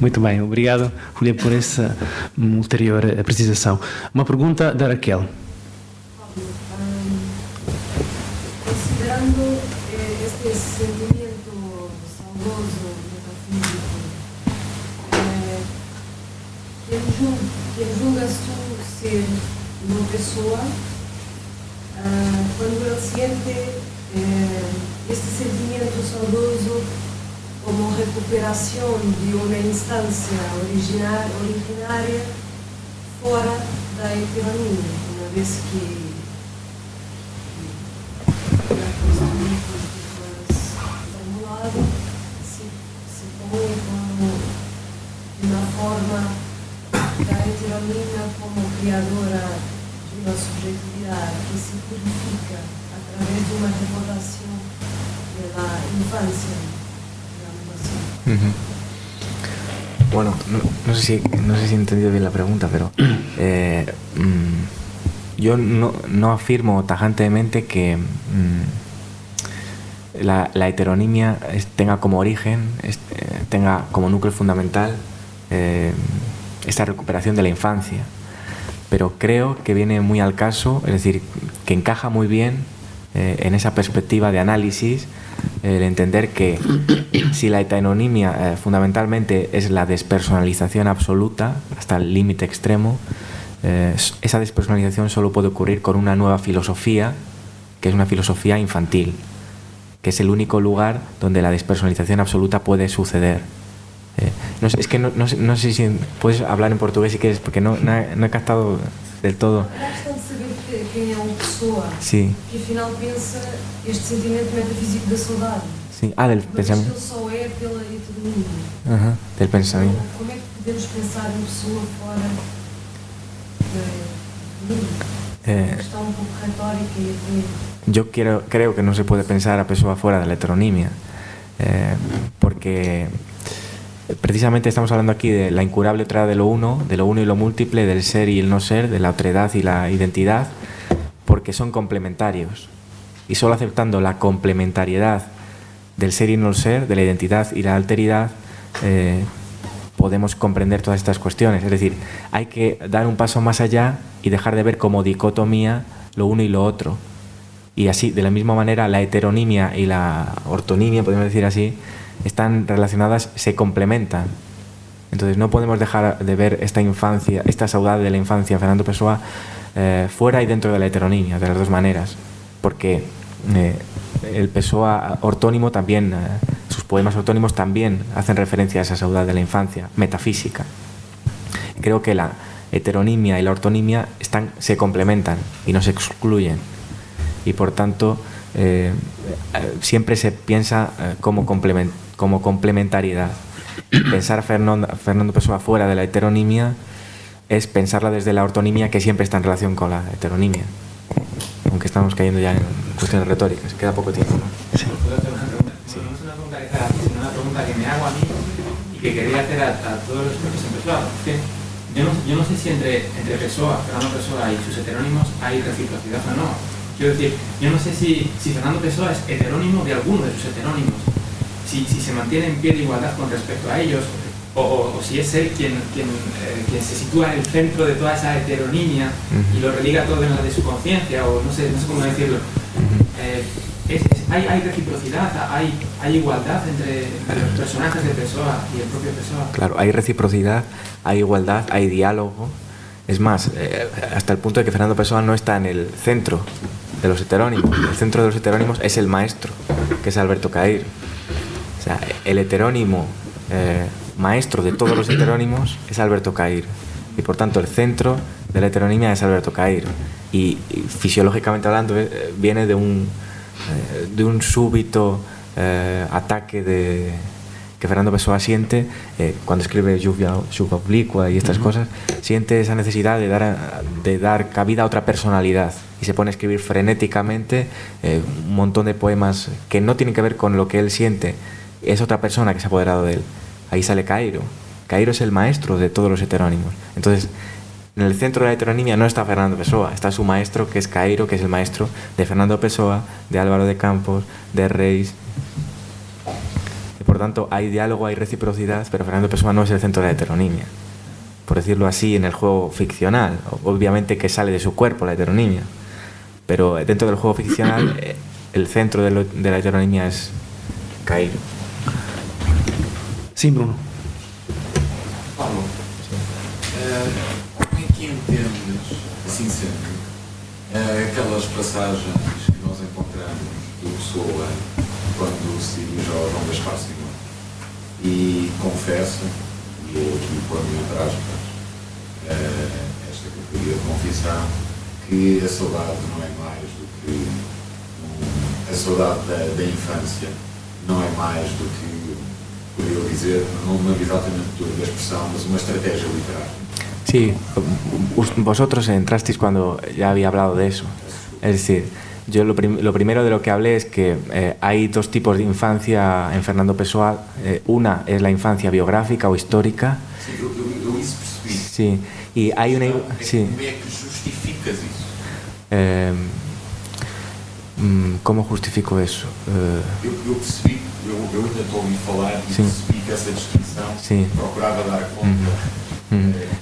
Muito bem, obrigado, Julia, por essa ulterior precisação. Uma pergunta da Raquel. Pessoa, ah, quando ele siente eh, este sentimento saudoso como recuperação de uma instância original, originária fora da heteronomia, uma vez que se, se põe como de uma forma da heteronomia como criadora de subjetividade que se purifica através de uma recordação da infância. Bueno, no, sé si, no sé si he entendido bien la pregunta, pero eh, mm, yo no, afirmo tajantemente que mm, la, heteronimia tenga como origen, eh, tenga como núcleo fundamental eh, esta recuperación de la infancia. Pero creo que viene muy al caso, es decir, que encaja muy bien en esa perspectiva de análisis el entender que si la heteronimia eh, fundamentalmente es la despersonalización absoluta hasta el límite extremo, eh, esa despersonalización solo puede ocurrir con una nueva filosofía, que es una filosofía infantil, que es el único lugar donde la despersonalización absoluta puede suceder. No, es que no, no, sé si puedes hablar en portugués si quieres, porque no, no he captado del todo. afinal pensa este. Sim. Ah, del pela heteronomia. Uhum. Del pensar em eh, retórica e. Yo quiero, creo que no se puede pensar a persona fuera de la heteronimia, eh, porque precisamente estamos hablando aquí de la incurable otra de lo uno, de lo uno y lo múltiple, del ser y el no ser, de la otredad y la identidad, porque son complementarios. Y solo aceptando la complementariedad del ser y no ser, de la identidad y la alteridad, eh, podemos comprender todas estas cuestiones. Es decir, hay que dar un paso más allá y dejar de ver como dicotomía lo uno y lo otro. Y así, de la misma manera, la heteronimia y la ortonimia, podemos decir así, están relacionadas, se complementan. Entonces no podemos dejar de ver esta infancia, esta saudade de la infancia Fernando Pessoa eh, fuera y dentro de la heteronimia, de las dos maneras, porque eh, el Pessoa ortónimo también, eh, sus poemas ortónimos también hacen referencia a esa saudade de la infancia, metafísica. Creo que la heteronimia y la ortonimia están, se complementan y no se excluyen. Y por tanto, siempre se piensa como, como complementariedad. Pensar Fernando, Fernando Pessoa fuera de la heteronimia es pensarla desde la ortonimia que siempre está en relación con la heteronimia. Aunque estamos cayendo ya en cuestiones retóricas, queda poco tiempo. ¿no? Sí. Sí. No es una pregunta que haga sino una pregunta que me hago a mí y que quería hacer a, a todos los que en Pessoa. Yo no, yo no sé si entre, entre Pessoa, Fernando Pessoa y sus heterónimos hay reciprocidad o no. Quiero decir, yo no sé si, si Fernando Pessoa es heterónimo de alguno de sus heterónimos, si, si se mantiene en pie de igualdad con respecto a ellos, o, si es él quien, quien, eh, quien, se sitúa en el centro de toda esa heteronimia y lo religa todo en la de su conciencia, o no sé, no sé cómo decirlo. Eh, hay, hay, reciprocidad, hay, hay igualdad entre, los personajes de Pessoa y el propio Pessoa. Claro, hay reciprocidad, hay igualdad, hay diálogo. Es más, eh, hasta el punto de que Fernando Pessoa no está en el centro de los heterónimos. El centro de los heterónimos es el maestro, que es Alberto Cair. O sea, el heterónimo maestro de todos los heterónimos es Alberto Cair. Y por tanto el centro de la heteronimia es Alberto Cair. Y, fisiológicamente hablando eh, viene de un, eh, de un súbito eh, ataque de, que Fernando Pessoa siente cuando escribe Lluvia, Oblicua y estas cosas, siente esa necesidad de dar, de dar cabida a otra personalidad y se pone a escribir frenéticamente un montón de poemas que no tienen que ver con lo que él siente, es otra persona que se ha apoderado de él ahí sale Cairo. Cairo es el maestro de todos los heterónimos. Entonces, en el centro de la heteronimia no está Fernando Pessoa, está su maestro, que es Cairo, que es el maestro de Fernando Pessoa, de Álvaro de Campos, de Reis. Y por tanto hay diálogo, hay reciprocidad, pero Fernando Pessoa no es el centro de la heteronimia, por decirlo así, en el juego ficcional. Obviamente que sale de su cuerpo la heteronimia, pero dentro del juego ficcional eh, el centro de, lo, de la heteronimia es Cairo. Sim, Bruno. Paulo, eh, como é que entendes, assim sendo, eh, aquelas passagens que nós encontramos do Pessoa quando se dirige ao Gaspar Simão e confessa, e eu aqui ponho entre aspas, eh, esta categoria de confissão, que a saudade não é mais do que um, a saudade da, da infância, não é mais do que, poderia dizer, não me lembro exatamente da expressão, mas uma estratégia literária. Sí, vosotros entrasteis cuando ya había hablado de eso. Es decir, yo lo, prim- lo primero de lo que hablé es que eh, hay dos tipos de infancia en Fernando Pessoa. Eh, una es la infancia biográfica o histórica. Isso percebi. Sí, y hay una... Sí, eh, ¿Cómo justifico eso? Eh, Eu,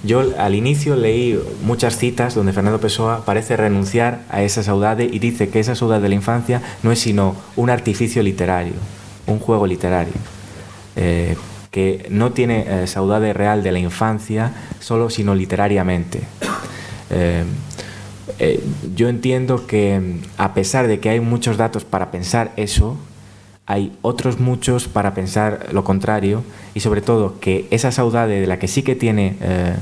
Yo al inicio leí muchas citas donde Fernando Pessoa parece renunciar a esa saudade y dice que esa saudade de la infancia no es sino un artificio literario, un juego literario, eh, que no tiene eh, saudade real de la infancia solo sino literariamente. Eh, yo entiendo que mm, a pesar de que hay muchos datos para pensar eso, hay otros muchos para pensar lo contrario y sobre todo que esa saudade de la que sí que tiene eh,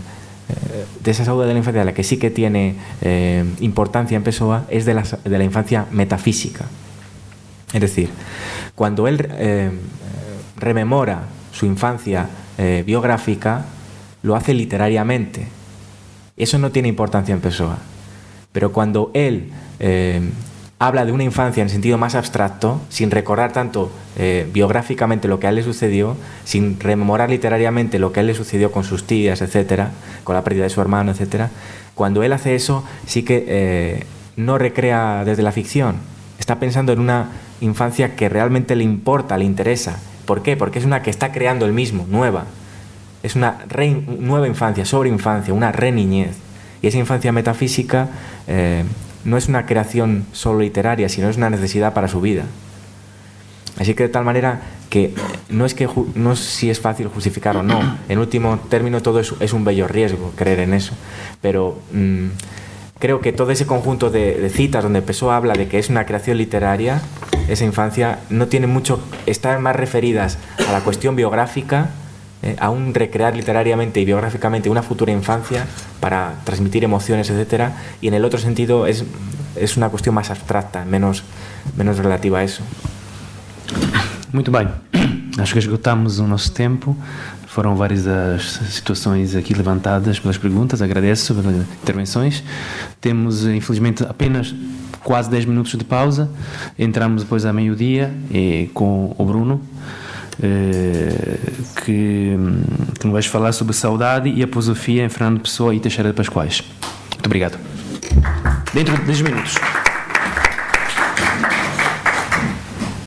eh, de esa saudade de la infancia de la que sí que tiene eh, importancia en Pessoa es de la, infancia metafísica. Es decir cuando él rememora su infancia biográfica lo hace literariamente. Eso no tiene importancia en Pessoa. Pero cuando él habla de una infancia en sentido más abstracto, sin recordar tanto eh, biográficamente lo que a él le sucedió, sin rememorar literariamente lo que a él le sucedió con sus tías, etcétera, con la pérdida de su hermano, etcétera, cuando él hace eso, sí que eh, no recrea desde la ficción. Está pensando en una infancia que realmente le importa, le interesa. ¿Por qué? Porque es una que está creando él mismo, nueva. Es una nueva infancia, sobre infancia, una re-niñez. Y esa infancia metafísica eh, no es una creación solo literaria, sino es una necesidad para su vida. Así que de tal manera que no es que no si es fácil justificar o no. En último término todo es, es un bello riesgo creer en eso. Pero mm, creo que todo ese conjunto de, de citas donde Pessoa habla de que es una creación literaria, esa infancia no tiene mucho, están más referidas a la cuestión biográfica, eh, a un recrear literariamente y biográficamente una futura infancia para transmitir emociones, etcétera, y en el otro sentido es, es una cuestión más abstracta, menos, menos relativa a eso. Muito bem. Acho que esgotámos o nosso tempo. Foram várias as situações aqui levantadas pelas perguntas. Agradeço pelas intervenções. Temos, infelizmente, apenas quase 10 minutos de pausa. Entramos depois a meio-dia eh, com o Bruno, que, que nos vai falar sobre saudade e aposofia em Fernando Pessoa e Teixeira de Pascoais. Muito obrigado. Dentro de 10 minutos.